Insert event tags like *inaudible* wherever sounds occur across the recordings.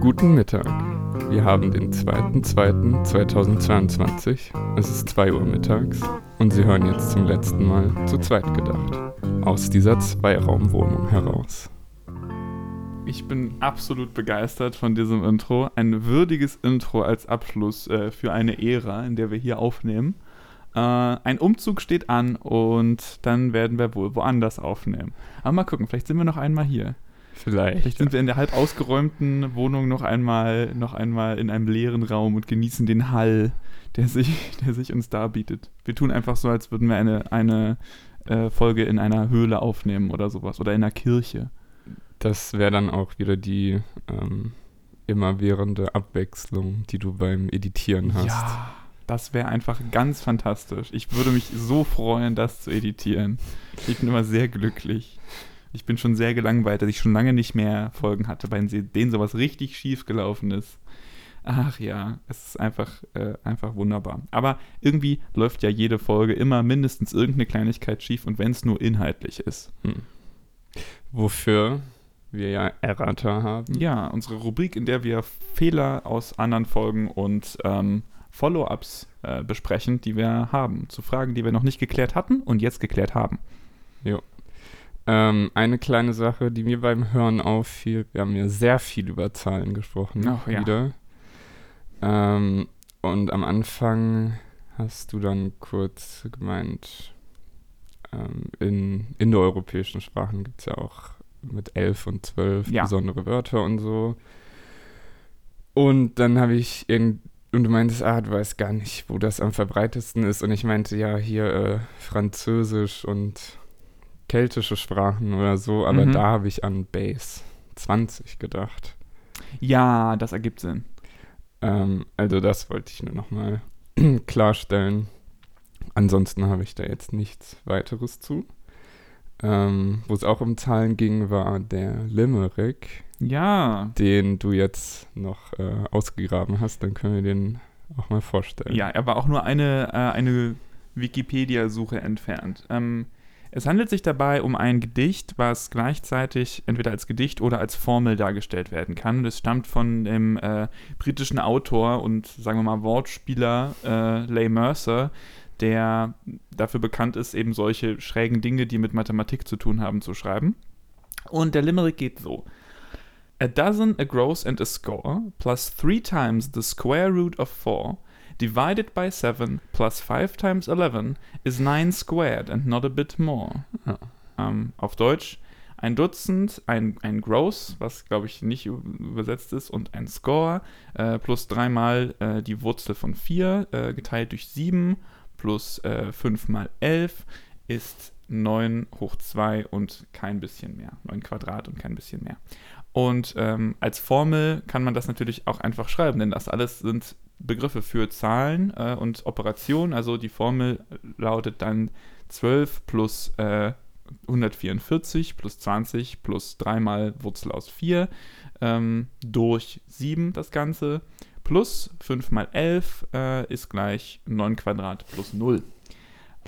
Guten Mittag. Wir haben den 2.2.2022. Es ist 2 Uhr mittags und Sie hören jetzt zum letzten Mal zu zweit gedacht. Aus dieser Zweiraumwohnung heraus. Ich bin absolut begeistert von diesem Intro. Ein würdiges Intro als Abschluss äh, für eine Ära, in der wir hier aufnehmen. Äh, ein Umzug steht an und dann werden wir wohl woanders aufnehmen. Aber mal gucken, vielleicht sind wir noch einmal hier. Vielleicht. Vielleicht sind wir in der halb ausgeräumten Wohnung noch einmal, noch einmal in einem leeren Raum und genießen den Hall, der sich, *laughs* der sich uns darbietet. Wir tun einfach so, als würden wir eine, eine äh, Folge in einer Höhle aufnehmen oder sowas oder in einer Kirche. Das wäre dann auch wieder die ähm, immerwährende Abwechslung, die du beim Editieren hast. Ja, das wäre einfach ganz fantastisch. Ich würde mich so freuen, das zu editieren. Ich bin immer sehr glücklich. Ich bin schon sehr gelangweilt, dass ich schon lange nicht mehr Folgen hatte, bei denen sowas richtig schief gelaufen ist. Ach ja, es ist einfach, äh, einfach wunderbar. Aber irgendwie läuft ja jede Folge immer mindestens irgendeine Kleinigkeit schief und wenn es nur inhaltlich ist. Hm. Wofür wir ja Errata haben. Ja, unsere Rubrik, in der wir Fehler aus anderen Folgen und ähm, Follow-ups äh, besprechen, die wir haben. Zu Fragen, die wir noch nicht geklärt hatten und jetzt geklärt haben. Jo. Ähm, eine kleine Sache, die mir beim Hören auffiel, wir haben ja sehr viel über Zahlen gesprochen. Ach, ja. wieder. Ähm, und am Anfang hast du dann kurz gemeint, ähm, in indoeuropäischen Sprachen gibt es ja auch mit elf und zwölf Ja. besondere Wörter und so. Und dann habe ich irgend und du meintest, ah, du weißt gar nicht, wo das am verbreitetsten ist. Und ich meinte, ja, hier äh, Französisch und keltische Sprachen oder so, aber Mhm. da habe ich an Base 20 gedacht. Ja, das ergibt Sinn. Ähm, also das wollte ich nur nochmal *clears throat* klarstellen. Ansonsten habe ich da jetzt nichts weiteres zu. Ähm, Wo es auch um Zahlen ging, war der Limerick, Ja. den du jetzt noch äh, ausgegraben hast. Dann können wir den auch mal vorstellen. Ja, er war auch nur eine, äh, eine Wikipedia-Suche entfernt. Ähm, es handelt sich dabei um ein Gedicht, was gleichzeitig entweder als Gedicht oder als Formel dargestellt werden kann. Das stammt von dem äh, britischen Autor und sagen wir mal Wortspieler äh, Leigh Mercer, der dafür bekannt ist, eben solche schrägen Dinge, die mit Mathematik zu tun haben, zu schreiben. Und der Limerick geht so. A dozen, a gross and a score, plus three times the square root of four, divided by seven, plus five times eleven, is nine squared and not a bit more. Ja. Ähm, auf Deutsch ein Dutzend, ein, ein Gross, was glaube ich nicht übersetzt ist, und ein Score, äh, plus dreimal äh, die Wurzel von vier, äh, geteilt durch sieben, plus äh, fünf mal elf, ist 9 hoch 2 und kein bisschen mehr. 9 Quadrat und kein bisschen mehr. Und ähm, als Formel kann man das natürlich auch einfach schreiben, denn das alles sind Begriffe für Zahlen äh, und Operationen. Also die Formel lautet dann 12 plus äh, 144 plus 20 plus 3 mal Wurzel aus 4 ähm, durch 7 das Ganze plus 5 mal 11 äh, ist gleich 9 Quadrat plus 0.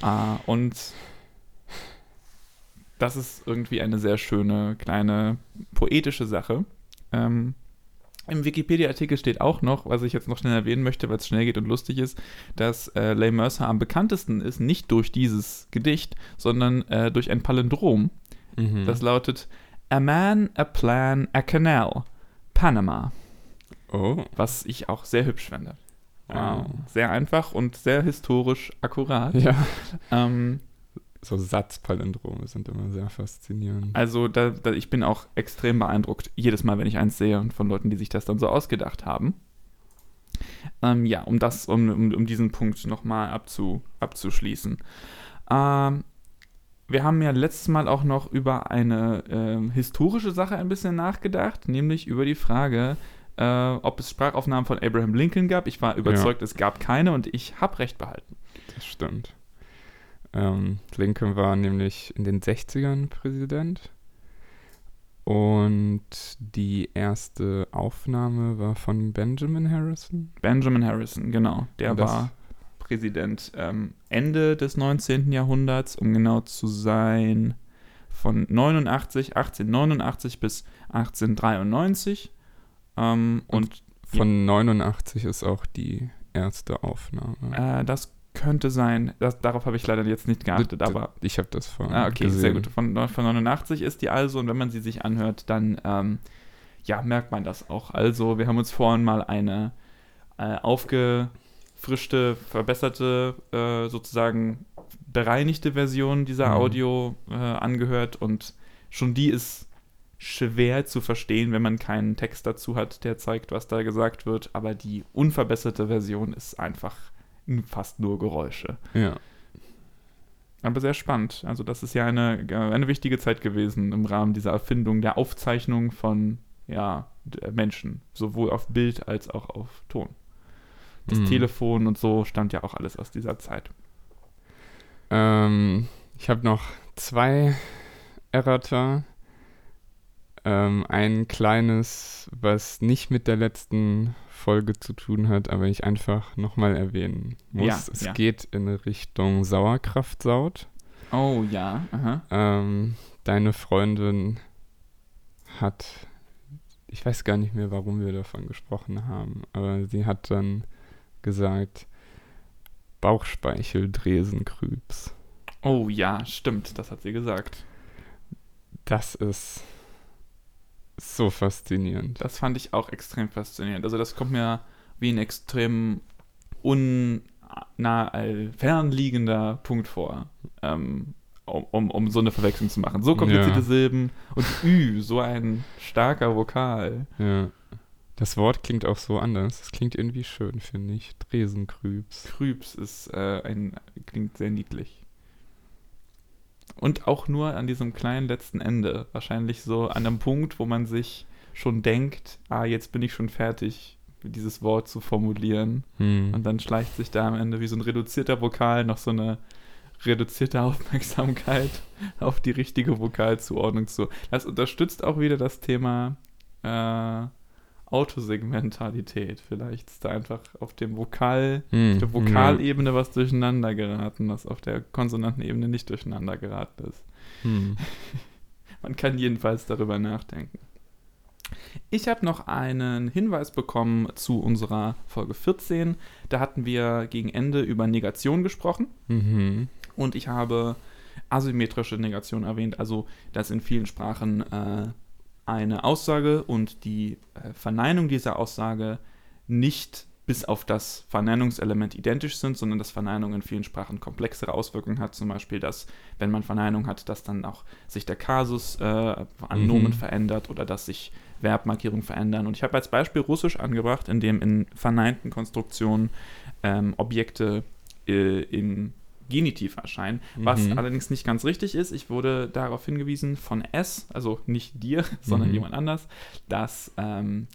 Äh, und das ist irgendwie eine sehr schöne, kleine, poetische Sache. Ähm, Im Wikipedia-Artikel steht auch noch, was ich jetzt noch schnell erwähnen möchte, weil es schnell geht und lustig ist, dass äh, Leigh Mercer am bekanntesten ist, nicht durch dieses Gedicht, sondern äh, durch ein Palindrom. Mhm. Das lautet A man, a plan, a canal, Panama, oh, was ich auch sehr hübsch finde. wow. Ähm, sehr einfach und sehr historisch akkurat. Ja. Ähm, So Satzpalindrome sind immer sehr faszinierend. Also da, da, ich bin auch extrem beeindruckt, jedes Mal, wenn ich eins sehe und von Leuten, die sich das dann so ausgedacht haben. Ähm, ja, um das, um, um, um diesen Punkt nochmal abzu, abzuschließen. Ähm, wir haben ja letztes Mal auch noch über eine ähm, historische Sache ein bisschen nachgedacht, nämlich über die Frage, äh, ob es Sprachaufnahmen von Abraham Lincoln gab. Ich war überzeugt, es gab keine und ich habe recht behalten. Das stimmt. Ähm, Lincoln war nämlich in den 60ern Präsident. Und die erste Aufnahme war von Benjamin Harrison. Benjamin Harrison, genau. Der Und das- war Präsident ähm, Ende des 19. Jahrhunderts, um genau zu sein, von 89, 1889 bis 1893. Ähm, und Von 89 ist auch die erste Aufnahme. äh, das könnte sein. Das, darauf habe ich leider jetzt nicht geachtet, D- aber Ich habe das vorhin Ah, okay, gesehen. sehr gut. Von, von 89 ist die also und wenn man sie sich anhört, dann ähm, ja, merkt man das auch. Also, wir haben uns vorhin mal eine äh, aufgefrischte, verbesserte, äh, sozusagen bereinigte Version dieser Mhm. Audio äh, angehört und schon die ist schwer zu verstehen, wenn man keinen Text dazu hat, der zeigt, was da gesagt wird, aber die unverbesserte Version ist einfach fast nur Geräusche. Ja. Aber sehr spannend. Also das ist ja eine, äh, eine wichtige Zeit gewesen im Rahmen dieser Erfindung der Aufzeichnung von ja, Menschen, sowohl auf Bild als auch auf Ton. Das Mhm. Telefon und so stammt ja auch alles aus dieser Zeit. Ähm, ich habe noch zwei Errata. Ähm, ein kleines, was nicht mit der letzten Folge zu tun hat, aber ich einfach nochmal erwähnen muss. Ja, es ja. geht in Richtung Sauerkraftsaut. Oh ja. Ähm, deine Freundin hat, ich weiß gar nicht mehr, warum wir davon gesprochen haben, aber sie hat dann gesagt, Bauchspeicheldrüsenkrübs. Oh ja, stimmt, das hat sie gesagt. Das ist so faszinierend. Das fand ich auch extrem faszinierend. Also das kommt mir wie ein extrem unnah, fernliegender Punkt vor, ähm, um, um, um so eine Verwechslung zu machen. So komplizierte Ja. Silben und Ü, so ein starker Vokal. Ja. Das Wort klingt auch so anders. Es klingt irgendwie schön, finde ich. Dresenkrübs. Krübs ist äh, ein, klingt sehr niedlich. Und auch nur an diesem kleinen letzten Ende. Wahrscheinlich so an einem Punkt, wo man sich schon denkt, ah, jetzt bin ich schon fertig, dieses Wort zu formulieren. Hm. Und dann schleicht sich da am Ende wie so ein reduzierter Vokal noch so eine reduzierte *laughs* Aufmerksamkeit auf die richtige Vokalzuordnung zu. Das unterstützt auch wieder das Thema äh, Autosegmentalität. Vielleicht ist da einfach auf dem Vokal, Hm. der Vokalebene was durcheinander geraten, was auf der Konsonantenebene nicht durcheinander geraten ist. Hm. *laughs* Man kann jedenfalls darüber nachdenken. Ich habe noch einen Hinweis bekommen zu unserer Folge 14. Da hatten wir gegen Ende über Negation gesprochen Mhm. und ich habe asymmetrische Negation erwähnt, also dass in vielen Sprachen äh, eine Aussage und die äh, Verneinung dieser Aussage nicht bis auf das Verneinungselement identisch sind, sondern dass Verneinung in vielen Sprachen komplexere Auswirkungen hat. Zum Beispiel, dass, wenn man Verneinung hat, dass dann auch sich der Kasus äh, an Mhm. Nomen verändert oder dass sich Verbmarkierungen verändern. Und ich habe als Beispiel Russisch angebracht, in dem in verneinten Konstruktionen ähm, Objekte äh, im Genitiv erscheinen, was Mhm. allerdings nicht ganz richtig ist. Ich wurde darauf hingewiesen von S, also nicht dir, *laughs* sondern Mhm. jemand anders, dass ähm,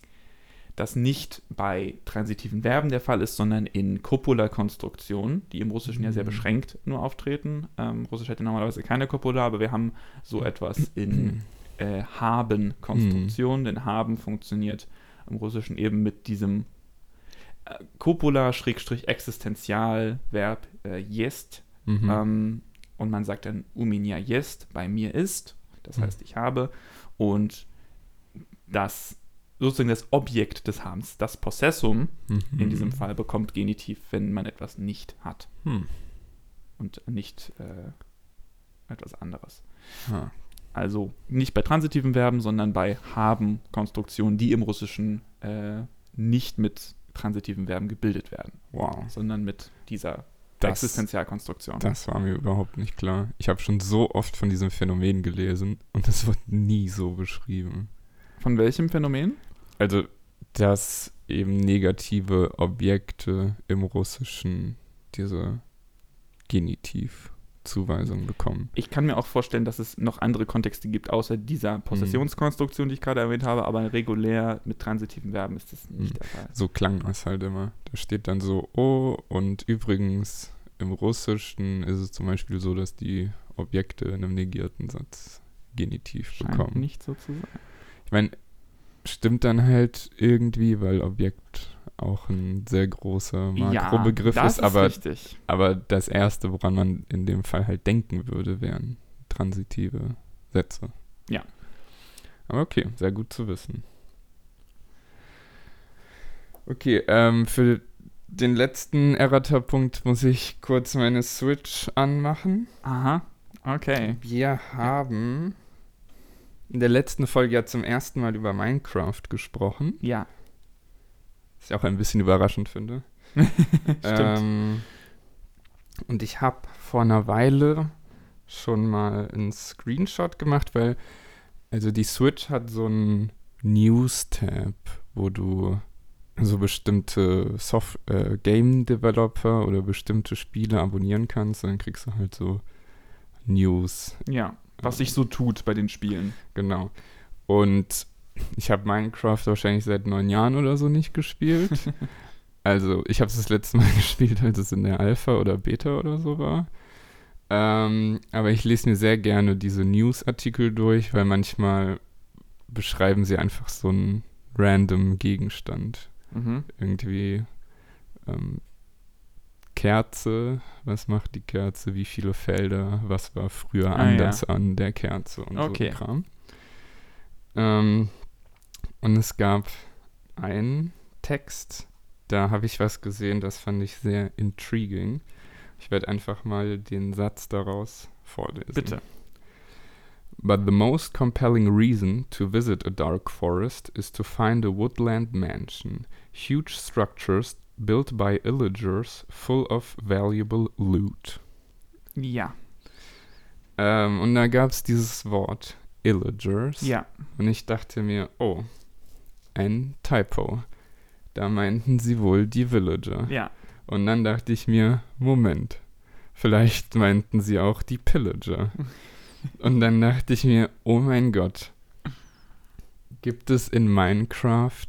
das nicht bei transitiven Verben der Fall ist, sondern in Copula-Konstruktionen, die im Russischen ja sehr Mhm. beschränkt nur auftreten. Ähm, Russisch hätte normalerweise keine Copula, aber wir haben so etwas in *clears throat* äh, Haben-Konstruktion, denn Haben funktioniert im Russischen eben mit diesem äh, Copula-Existenzialverb äh, jest. Mhm. Ähm, und man sagt dann Uminia jest, bei mir ist, das mhm. heißt ich habe. Und das sozusagen das Objekt des Habens, das Possessum mhm. in diesem Fall bekommt Genitiv, wenn man etwas nicht hat. Mhm. Und nicht äh, etwas anderes. Ah. Also nicht bei transitiven Verben, sondern bei haben-Konstruktionen, die im Russischen äh, nicht mit transitiven Verben gebildet werden. Wow. Sondern mit dieser das, Existenzialkonstruktion. das war mir überhaupt nicht klar. Ich habe schon so oft von diesem Phänomen gelesen und es wird nie so beschrieben. Von welchem Phänomen? Also, dass eben negative Objekte im Russischen diese Genitivzuweisung bekommen. Ich kann mir auch vorstellen, dass es noch andere Kontexte gibt, außer dieser Possessionskonstruktion, die ich gerade erwähnt habe, aber regulär mit transitiven Verben ist das nicht Mhm. der Fall. So klang das halt immer. Da steht dann so, oh, und übrigens im Russischen ist es zum Beispiel so, dass die Objekte in einem negierten Satz Genitiv Scheint bekommen. nicht so zu sein. Ich meine, stimmt dann halt irgendwie, weil Objekt auch ein sehr großer Makrobegriff das ist, aber, richtig. aber das Erste, woran man in dem Fall halt denken würde, wären transitive Sätze. Ja. Aber okay, sehr gut zu wissen. Okay, ähm, für den letzten Errata-Punkt muss ich kurz meine Switch anmachen. Aha. Okay. Wir haben in der letzten Folge ja zum ersten Mal über Minecraft gesprochen. Ja. Was ich auch ein bisschen überraschend finde. *laughs* Stimmt. Ähm, und ich habe vor einer Weile schon mal einen Screenshot gemacht, weil also die Switch hat so einen News-Tab, wo du so bestimmte Soft äh, Game Developer oder bestimmte Spiele abonnieren kannst und dann kriegst du halt so News. ja. Was sich so tut bei den Spielen. Genau. Und *laughs* ich habe Minecraft wahrscheinlich seit neun Jahren oder so nicht gespielt. *laughs* also ich habe es das letzte Mal *laughs* gespielt, als es in der Alpha oder Beta oder so war. Ähm, aber ich lese mir sehr gerne diese News-Artikel durch, weil manchmal beschreiben sie einfach so einen random Gegenstand. Mhm. Irgendwie ähm, Kerze, was macht die Kerze, wie viele Felder, was war früher Ah, ja. anders an der Kerze und Okay. so Kram. Ähm, und es gab einen Text, da habe ich was gesehen, das fand ich sehr intriguing. Ich werde einfach mal den Satz daraus vorlesen. Bitte. But the most compelling reason to visit a dark forest is to find a woodland mansion, huge structures built by illagers full of valuable loot. Ja. Ähm, und da gab es dieses Wort Illagers. Ja. Und ich dachte mir, oh, ein Typo. Da meinten sie wohl die Villager. Ja. Und dann dachte ich mir, Moment, vielleicht meinten sie auch die Pillager. *laughs* Und dann dachte ich mir, oh mein Gott, gibt es in Minecraft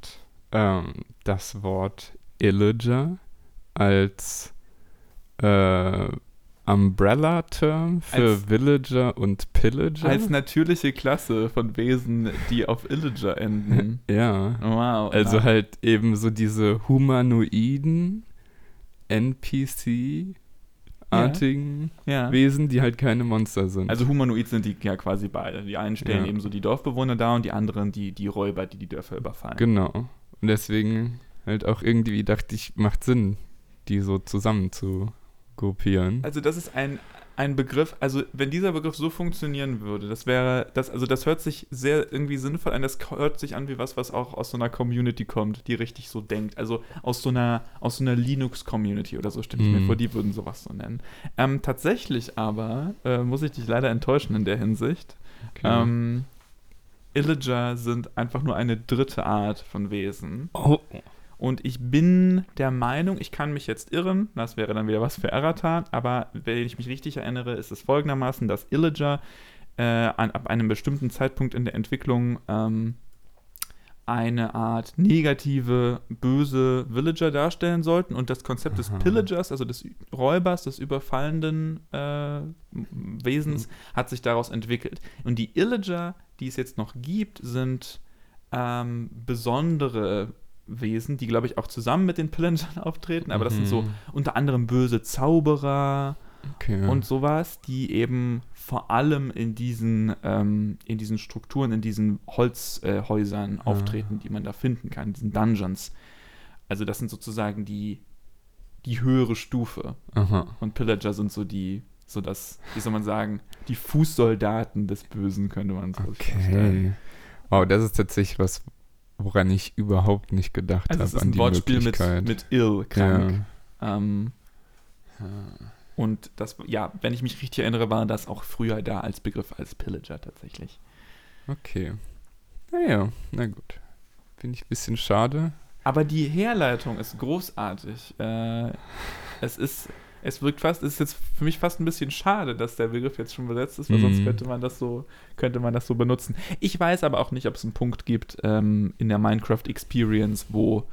ähm, das Wort Illager als äh, Umbrella-Term für Als- Villager und Pillager? Als natürliche Klasse von Wesen, die auf Illager enden. *laughs* ja. Wow. Also ja. halt eben so diese humanoiden NPC-artigen ja. Wesen, die halt keine Monster sind. Also humanoid sind die ja quasi beide. Die einen stellen Ja. eben so die Dorfbewohner dar und die anderen die, die Räuber, die die Dörfer überfallen. genau. Und deswegen halt auch irgendwie dachte ich, macht Sinn, die so zusammen zu gruppieren. Also das ist ein, ein Begriff, also wenn dieser Begriff so funktionieren würde, das wäre, das, also das hört sich sehr irgendwie sinnvoll an, das hört sich an wie was, was auch aus so einer Community kommt, die richtig so denkt. Also aus so einer, aus so einer Linux-Community oder so stelle ich mir Mhm. vor, die würden sowas so nennen. Ähm, tatsächlich aber äh, muss ich dich leider enttäuschen in der Hinsicht. Okay. Ähm, Illager sind einfach nur eine dritte Art von Wesen. oh. Und ich bin der Meinung, ich kann mich jetzt irren, das wäre dann wieder was für Errata, aber wenn ich mich richtig erinnere, ist es folgendermaßen, dass Illager äh, an, ab einem bestimmten Zeitpunkt in der Entwicklung ähm, eine Art negative, böse Villager darstellen sollten und das Konzept des Aha. Pillagers, also des Räubers, des überfallenden äh, Wesens, hat sich daraus entwickelt. Und die Illager, die es jetzt noch gibt, sind ähm, besondere Wesen, die, glaube ich, auch zusammen mit den Pillagern *laughs* auftreten, aber das sind so Mhm. unter anderem böse Zauberer Okay. und sowas, die eben vor allem in diesen, ähm, in diesen Strukturen, in diesen Holzhäusern äh, Häusern auftreten, die man da finden kann, in diesen Dungeons. Also das sind sozusagen die, die höhere Stufe. Aha. Und Pillager sind so die, so das, wie soll man sagen, die Fußsoldaten des Bösen, könnte man so Okay. Wow, das ist tatsächlich was, woran ich überhaupt nicht gedacht Also habe. es ist an ein die Wortspiel mit, mit ill, krank. Ja. Ähm, und das, ja, wenn ich mich richtig erinnere, war das auch früher da als Begriff als Pillager tatsächlich. Okay. Naja, na gut. Finde ich ein bisschen schade. Aber die Herleitung ist großartig. Äh, es ist, es wirkt fast, es ist jetzt für mich fast ein bisschen schade, dass der Begriff jetzt schon besetzt ist, weil sonst Mhm. könnte man das so, könnte man das so benutzen. Ich weiß aber auch nicht, ob es einen Punkt gibt ähm, in der Minecraft Experience, wo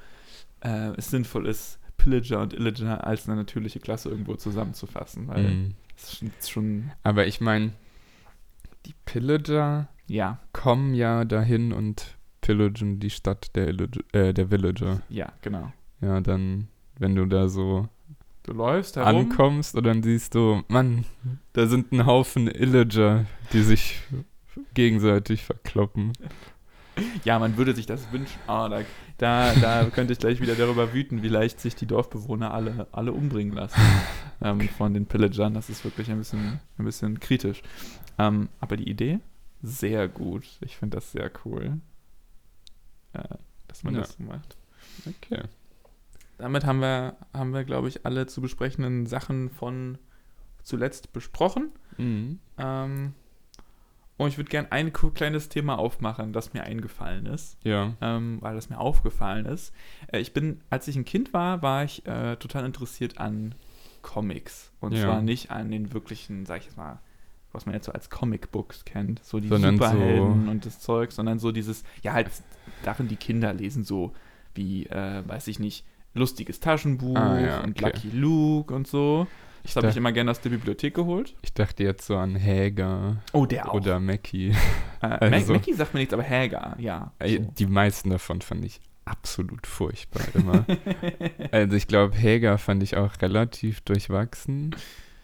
äh, es sinnvoll ist, Pillager und Illager als eine natürliche Klasse irgendwo zusammenzufassen, weil Mhm. es schon, schon, Aber ich meine, die Pillager ja, kommen ja dahin und pillagen die Stadt der, Illager, äh, der Villager. ja, genau. Ja, dann, wenn du da so Du läufst herum. ankommst und dann siehst du, Mann, da sind ein Haufen Illager, die sich gegenseitig verkloppen. Ja, man würde sich das wünschen. Ah, da, Da, da könnte ich gleich wieder darüber wüten, wie leicht sich die Dorfbewohner alle, alle umbringen lassen *laughs* ähm, von den Pillagern. Das ist wirklich ein bisschen, ein bisschen kritisch. Ähm, aber die Idee, sehr gut. Ich finde das sehr cool, äh, dass man Ja. das so macht. Okay. Damit haben wir, haben wir, glaube ich, alle zu besprechenden Sachen von zuletzt besprochen. Mhm. Ähm, und ich würde gerne ein kleines Thema aufmachen, das mir eingefallen ist, Ja. ähm, weil das mir aufgefallen ist. Äh, ich bin, als ich ein Kind war, war ich äh, total interessiert an Comics. Und Ja. zwar nicht an den wirklichen, sag ich jetzt mal, was man jetzt so als Comicbooks kennt, so die Sondern Superhelden und das Zeug, sondern so dieses, ja halt Sachen, die Kinder lesen, so wie, äh, weiß ich nicht, lustiges Taschenbuch Ah, ja, und okay. Lucky Luke und so. Das habe ich immer gerne aus der Bibliothek geholt. Ich dachte jetzt so an Häger Oh, der oder Mackie. Äh, *laughs* Also- Mac Mackie sagt mir nichts, aber Hager, ja. Ey, So. Die meisten davon fand ich absolut furchtbar immer. *laughs* also ich glaube, Häger fand ich auch relativ durchwachsen.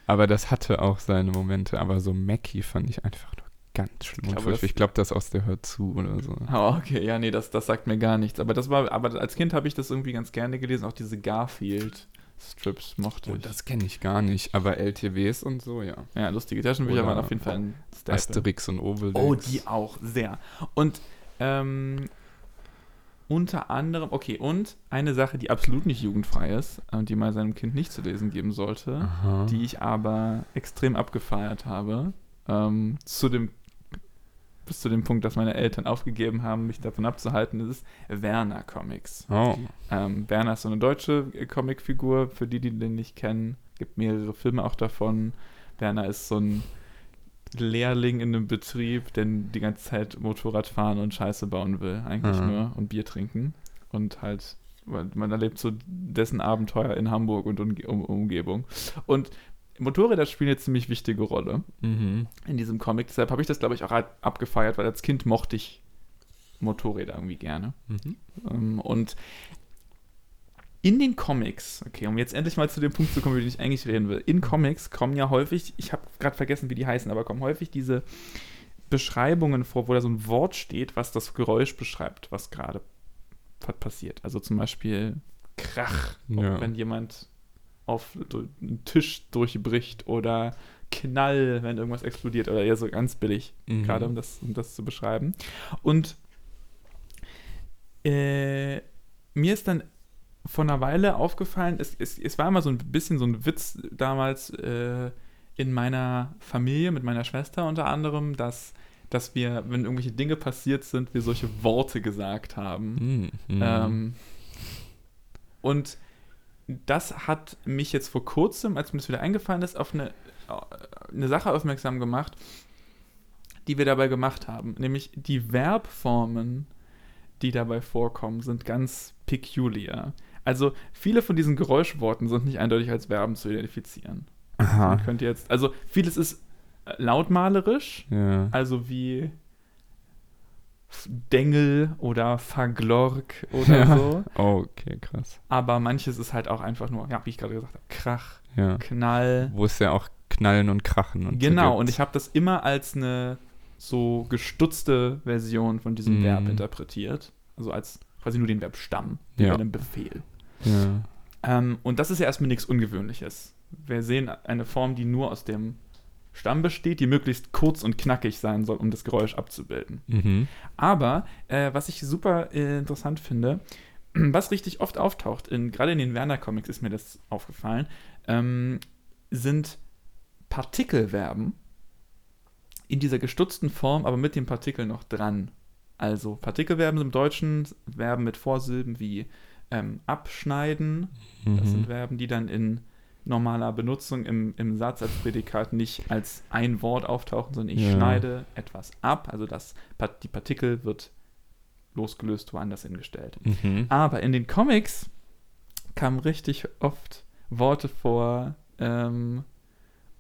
Aber das hatte auch seine Momente. Aber so Mackie fand ich einfach ganz schlimm und glaube, furchtbar. das- Ich glaube, das aus der Hör zu oder so. Oh, okay, ja, nee, das, das sagt mir gar nichts. Aber das war, aber als Kind habe ich das irgendwie ganz gerne gelesen. Auch diese Garfield-Strips mochte Oh, ich. das kenne ich gar nicht. Aber LTWs und so, ja. ja, lustige Taschenbücher Oder waren auf jeden Fall ein Staple. Asterix und Obelix. Oh, die auch, sehr. Und ähm, unter anderem, okay, und eine Sache, die absolut nicht jugendfrei ist und die man seinem Kind nicht zu lesen geben sollte, Aha. die ich aber extrem abgefeiert habe, ähm, zu dem bis zu dem Punkt, dass meine Eltern aufgegeben haben, mich davon abzuhalten, das ist Werner Comics. Oh. Ähm, Werner ist so eine deutsche äh, Comicfigur, für die, die den nicht kennen. gibt mehrere Filme auch davon. Werner ist so ein Lehrling in einem Betrieb, der die ganze Zeit Motorrad fahren und Scheiße bauen will, eigentlich Mhm. nur und Bier trinken. Und halt, man erlebt so dessen Abenteuer in Hamburg und Umge um Umgebung. Und Motorräder spielen eine ziemlich wichtige Rolle Mhm. in diesem Comic. Deshalb habe ich das, glaube ich, auch ab- abgefeiert, weil als Kind mochte ich Motorräder irgendwie gerne. Mhm. Ähm, und in den Comics, okay, um jetzt endlich mal zu dem Punkt zu kommen, über den ich eigentlich reden will. In Comics kommen ja häufig, ich habe gerade vergessen, wie die heißen, aber kommen häufig diese Beschreibungen vor, wo da so ein Wort steht, was das Geräusch beschreibt, was gerade pa- passiert. Also zum Beispiel Krach, Ja. wenn jemand auf einen Tisch durchbricht oder Knall, wenn irgendwas explodiert oder eher so ganz billig Mhm. gerade um das, um das zu beschreiben. Und äh, mir ist dann vor einer Weile aufgefallen, es, es, es war immer so ein bisschen so ein Witz damals äh, in meiner Familie, mit meiner Schwester unter anderem, dass, dass wir, wenn irgendwelche Dinge passiert sind, wir solche Worte gesagt haben. Mhm. Ähm, und das hat mich jetzt vor kurzem, als mir das wieder eingefallen ist, auf eine, eine Sache aufmerksam gemacht, die wir dabei gemacht haben. Nämlich die Verbformen, die dabei vorkommen, sind ganz peculiar. Also viele von diesen Geräuschworten sind nicht eindeutig als Verben zu identifizieren. Aha. Man könnte jetzt, also vieles ist lautmalerisch, Ja. also wie Dengel oder Verglork oder Ja. so. Oh, okay, krass. Aber manches ist halt auch einfach nur, ja, wie ich gerade gesagt habe, Krach, Ja. Knall. Wo es ja auch Knallen und Krachen und so genau, gibt. und ich habe das immer als eine so gestutzte Version von diesem Mhm. Verb interpretiert. Also als quasi nur den Verbstamm, Ja. bei einem Befehl. Ja. Ähm, und das ist ja erstmal nichts Ungewöhnliches. Wir sehen eine Form, die nur aus dem Stamm besteht, die möglichst kurz und knackig sein soll, um das Geräusch abzubilden. Mhm. Aber äh, was ich super äh, interessant finde, *clears throat* was richtig oft auftaucht, in, gerade in den Werner-Comics ist mir das aufgefallen, ähm, sind Partikelverben in dieser gestutzten Form, aber mit dem Partikel noch dran. Also Partikelverben sind im Deutschen Verben mit Vorsilben wie ähm, abschneiden. Das Mhm. sind Verben, die dann in normaler Benutzung im, im Satz als Prädikat nicht als ein Wort auftauchen, sondern ich Ja. schneide etwas ab. Also das, die Partikel wird losgelöst woanders hingestellt. Mhm. Aber in den Comics kamen richtig oft Worte vor ähm,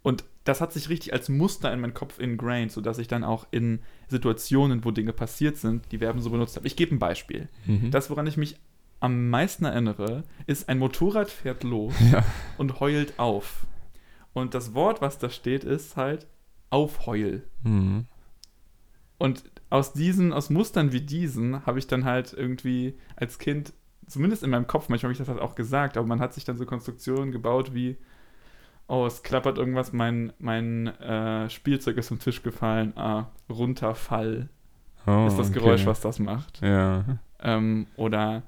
und das hat sich richtig als Muster in meinen Kopf ingrained, sodass ich dann auch in Situationen, wo Dinge passiert sind, die Verben so benutzt habe. Ich gebe ein Beispiel. Mhm. Das, woran ich mich am meisten erinnere, ist ein Motorrad fährt los ja. und heult auf. Und das Wort, was da steht, ist halt aufheul. Mhm. Und aus diesen, aus Mustern wie diesen, habe ich dann halt irgendwie als Kind, zumindest in meinem Kopf, manchmal habe ich das halt auch gesagt, aber man hat sich dann so Konstruktionen gebaut wie, oh, es klappert irgendwas, mein, mein äh, Spielzeug ist vom Tisch gefallen, ah, runterfall Oh, ist das Geräusch, was das macht. Ja. Ähm, oder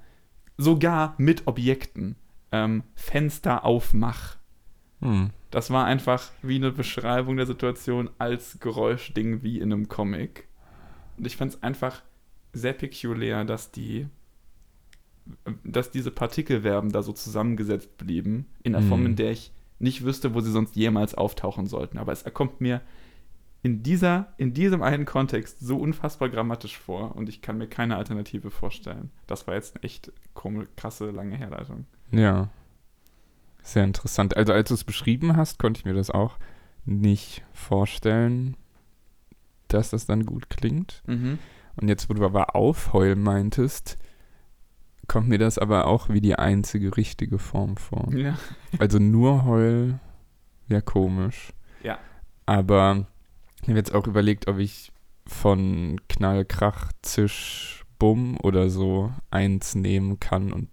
sogar mit Objekten. Ähm, Fenster aufmach. Hm. Das war einfach wie eine Beschreibung der Situation als Geräuschding wie in einem Comic. Und ich fand es einfach sehr pekulär, dass die, dass diese Partikelverben da so zusammengesetzt blieben, in der Form, Mhm. in der ich nicht wüsste, wo sie sonst jemals auftauchen sollten. Aber es kommt mir in, dieser, in diesem einen Kontext so unfassbar grammatisch vor und ich kann mir keine Alternative vorstellen. Das war jetzt eine echt komische, krasse, lange Herleitung. Ja. Sehr interessant. Also als du es beschrieben hast, konnte ich mir das auch nicht vorstellen, dass das dann gut klingt. Mhm. Und jetzt, wo du aber aufheulen meintest, kommt mir das aber auch wie die einzige richtige Form vor. Ja. Also nur Heul wäre komisch. Ja. Aber ich habe jetzt auch überlegt, ob ich von Knall, Krach, Zisch, Bumm oder so eins nehmen kann und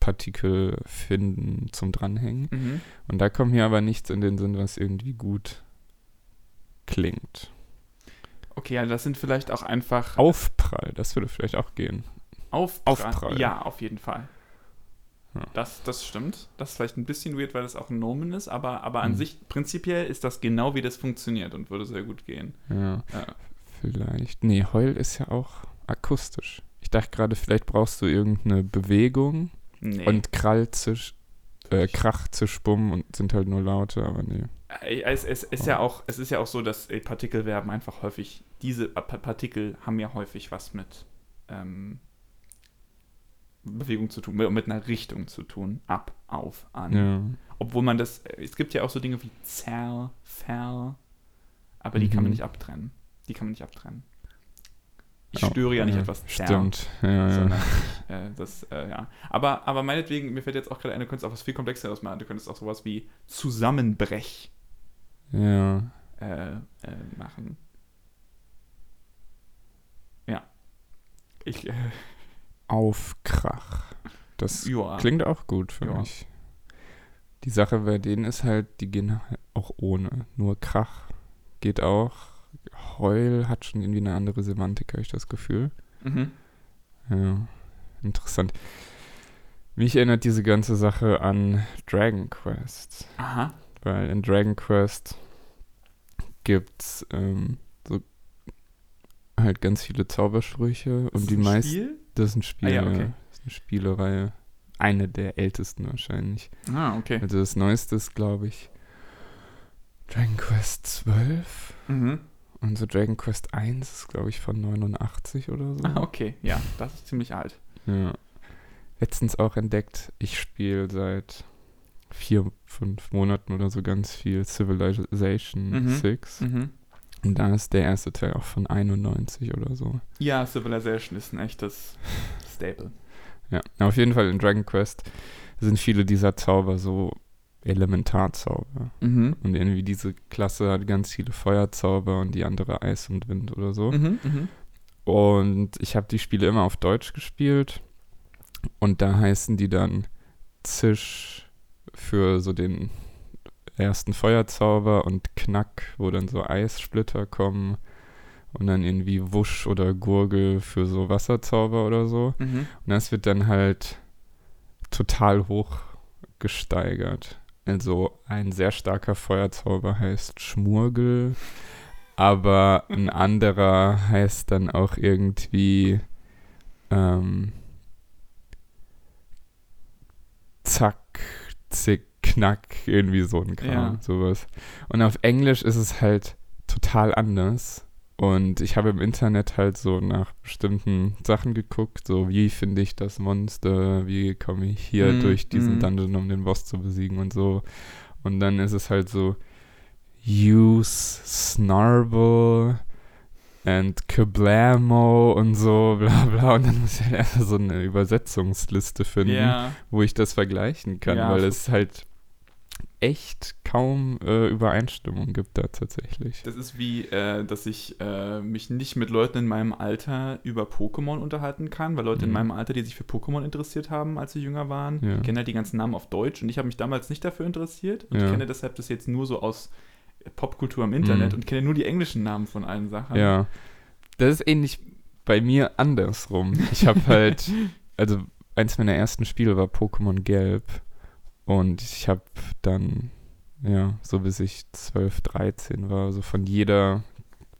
Partikel finden zum Dranhängen. Mhm. Und da kommt mir aber nichts in den Sinn, was irgendwie gut klingt. Okay, ja, das sind vielleicht auch einfach Aufprall, das würde vielleicht auch gehen. Aufprall. Aufprall. Ja, auf jeden Fall. Ja. Das, das stimmt. Das ist vielleicht ein bisschen weird, weil das auch ein Nomen ist, aber, aber an Mhm. sich prinzipiell ist das genau, wie das funktioniert und würde sehr gut gehen. Ja, Ja. vielleicht. Nee, Heul ist ja auch akustisch. Ich dachte gerade, vielleicht brauchst du irgendeine Bewegung Nee. und Krall, Zisch, äh, Krach, Zisch, Bumm und sind halt nur Laute, aber nee. Äh, es, es, ist ja auch, es ist ja auch so, dass äh, Partikelverben einfach häufig, diese Pa- Partikel haben ja häufig was mit ähm, Bewegung zu tun, mit einer Richtung zu tun. Ab, auf, an. Ja. Obwohl man das, äh, es gibt ja auch so Dinge wie Zerr, Fer, aber die kann man Mhm. nicht abtrennen. Die kann man nicht abtrennen. Ich Oh, störe ja nicht ja, etwas zerr, Stimmt, ja, sondern ja. äh, das, äh, ja. Aber, aber meinetwegen, mir fällt jetzt auch gerade ein, du könntest auch was viel komplexeres machen. Du könntest auch sowas wie Zusammenbrech Ja. äh, äh, machen. Ja. Ich, äh, Aufkrach. Das ja. klingt auch gut für Ja. mich. Die Sache bei denen ist halt, die gehen halt auch ohne. Nur Krach geht auch. Heul hat schon irgendwie eine andere Semantik, habe ich das Gefühl. Mhm. Ja, interessant. Mich erinnert diese ganze Sache an Dragon Quest. Aha. Weil in Dragon Quest gibt's ähm, so halt ganz viele Zaubersprüche und die meisten. Das ist ein Spiel, Ah ja, ja. okay. Das ist eine Spielereihe. Eine der ältesten wahrscheinlich. Ah, okay. Also das neueste ist, glaube ich, Dragon Quest 12. Mhm. Und so Dragon Quest 1 ist, glaube ich, von 89 oder so. Ah, okay. Ja, das ist ziemlich alt. Ja. Letztens auch entdeckt, ich spiele seit vier, fünf Monaten oder so ganz viel Civilization Mhm. 6. Mhm. Und da ist der erste Teil auch von 91 oder so. Ja, Civilization ist ein echtes *laughs* Staple. Ja, auf jeden Fall in Dragon Quest sind viele dieser Zauber so Elementarzauber. Mhm. Und irgendwie diese Klasse hat ganz viele Feuerzauber und die andere Eis und Wind oder so. Mhm. Mhm. Und ich habe die Spiele immer auf Deutsch gespielt. Und da heißen die dann Zisch für so den ersten Feuerzauber und Knack, wo dann so Eissplitter kommen. Und dann irgendwie Wusch oder Gurgel für so Wasserzauber oder so. Mhm. Und das wird dann halt total hoch gesteigert. Also ein sehr starker Feuerzauber heißt Schmurgel, aber ein anderer heißt dann auch irgendwie ähm, Zack, Zick, Knack, irgendwie so ein Kram, Ja. sowas. Und auf Englisch ist es halt total anders. Und ich habe im Internet halt so nach bestimmten Sachen geguckt, so wie finde ich das Monster, wie komme ich hier Mm, durch diesen mm. Dungeon, um den Boss zu besiegen und so. Und dann ist es halt so Use Snarble and Kablamo und so, *laughs* bla bla. Und dann muss ich halt erst so eine Übersetzungsliste finden Ja. wo ich das vergleichen kann, Ja, weil es halt echt kaum äh, Übereinstimmung gibt da tatsächlich. Das ist wie, äh, dass ich äh, mich nicht mit Leuten in meinem Alter über Pokémon unterhalten kann, weil Leute in Mhm. meinem Alter, die sich für Pokémon interessiert haben, als sie jünger waren, Ja. kennen halt die ganzen Namen auf Deutsch und ich habe mich damals nicht dafür interessiert und ich Ja. kenne deshalb das jetzt nur so aus Popkultur im Internet Mhm. und kenne nur die englischen Namen von allen Sachen. Ja. Das ist ähnlich bei mir andersrum. Ich habe *laughs* halt, also eins meiner ersten Spiele war Pokémon Gelb und ich habe dann, ja, so bis ich 12, 13 war, so von jeder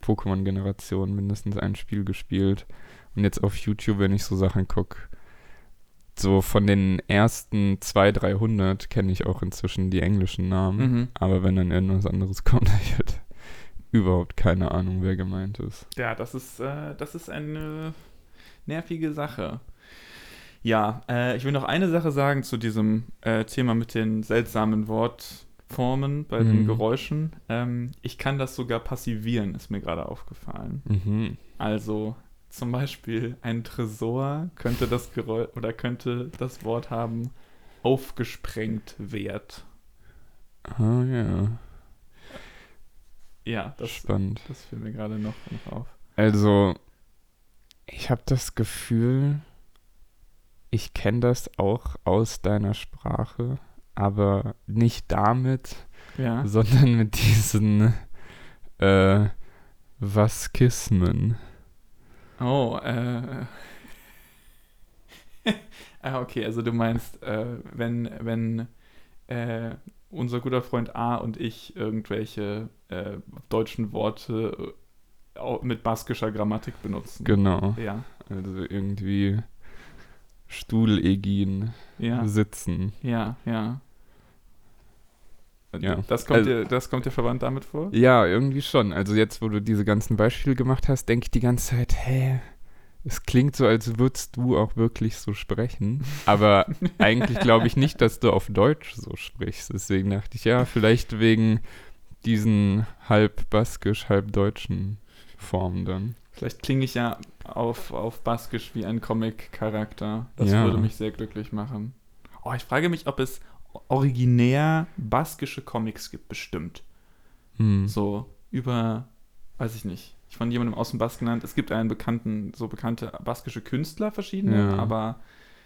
Pokémon-Generation mindestens ein Spiel gespielt. Und jetzt auf YouTube, wenn ich so Sachen gucke, so von den ersten 200, 300 kenne ich auch inzwischen die englischen Namen. Mhm. Aber wenn dann irgendwas anderes *laughs* kommt, ich halt überhaupt keine Ahnung, wer gemeint ist. Ja, das ist, äh, das ist eine nervige Sache. Ja, äh, ich will noch eine Sache sagen zu diesem äh, Thema mit den seltsamen Wortformen bei den Mhm. Geräuschen. Ähm, ich kann das sogar passivieren, ist mir gerade aufgefallen. Mhm. Also zum Beispiel ein Tresor könnte das Geräusch oder könnte das Wort haben aufgesprengt Wert. Ah ja, Ja, das, spannend. das fiel mir gerade noch auf. Also, ich habe das Gefühl, ich kenne das auch aus deiner Sprache, aber nicht damit, Ja. *laughs* sondern mit diesen äh, Vaskismen. Oh, äh. *laughs* ah, okay, also du meinst, äh, wenn, wenn äh, unser guter Freund A und ich irgendwelche äh, deutschen Worte äh, mit baskischer Grammatik benutzen. Genau. Ja, Also irgendwie Stuhlegien ja, sitzen. ja, ja. Ja. Das kommt, Also- dir, das kommt dir verwandt damit vor? Ja, irgendwie schon. Also jetzt, wo du diese ganzen Beispiele gemacht hast, denke ich die ganze Zeit, hä, es klingt so, als würdest du auch wirklich so sprechen. Aber *laughs* eigentlich glaube ich nicht, dass du auf Deutsch so sprichst. Deswegen dachte ich, ja, vielleicht wegen diesen halb baskisch, halb deutschen Formen dann. Vielleicht klinge ich ja auf, auf Baskisch wie ein Comic-Charakter. Das Ja. würde mich sehr glücklich machen. Oh, ich frage mich, ob es originär baskische Comics gibt, bestimmt. Hm. So über, weiß ich nicht, ich von jemandem aus dem Baskenland. Es gibt einen bekannten, so bekannte baskische Künstler, verschiedene, Ja. aber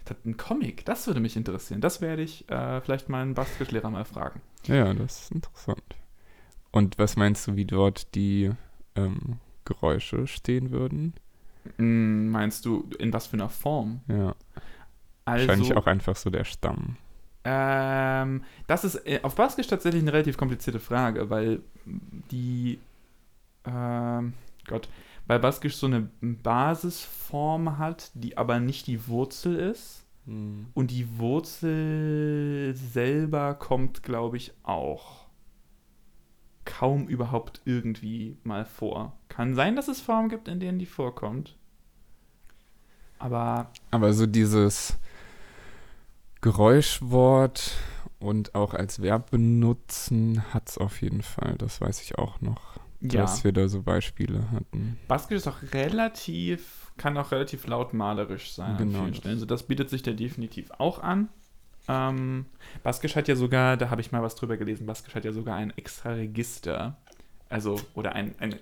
das, ein Comic, das würde mich interessieren. Das werde ich äh, vielleicht meinen Baskischlehrer mal fragen. Ja, das ist interessant. Und was meinst du, wie dort die ähm, Geräusche stehen würden? Hm, meinst du, in was für einer Form? Ja, Also, wahrscheinlich auch einfach so der Stamm. Ähm, das ist äh, auf Baskisch tatsächlich eine relativ komplizierte Frage, weil die, ähm, Gott, weil Baskisch so eine Basisform hat, die aber nicht die Wurzel ist. Und die Wurzel selber kommt, glaube ich, auch kaum überhaupt irgendwie mal vor. Kann sein, dass es Formen gibt, in denen die vorkommt. Aber Aber so dieses Geräuschwort und auch als Verb benutzen hat es auf jeden Fall. Das weiß ich auch noch, ja. dass wir da so Beispiele hatten. Baskisch ist auch relativ, kann auch relativ laut malerisch sein Genau, an vielen das- Stellen. Also das bietet sich da definitiv auch an. Ähm, Baskisch hat ja sogar, da habe ich mal was drüber gelesen, Baskisch hat ja sogar ein extra Register. Also, oder ein, ein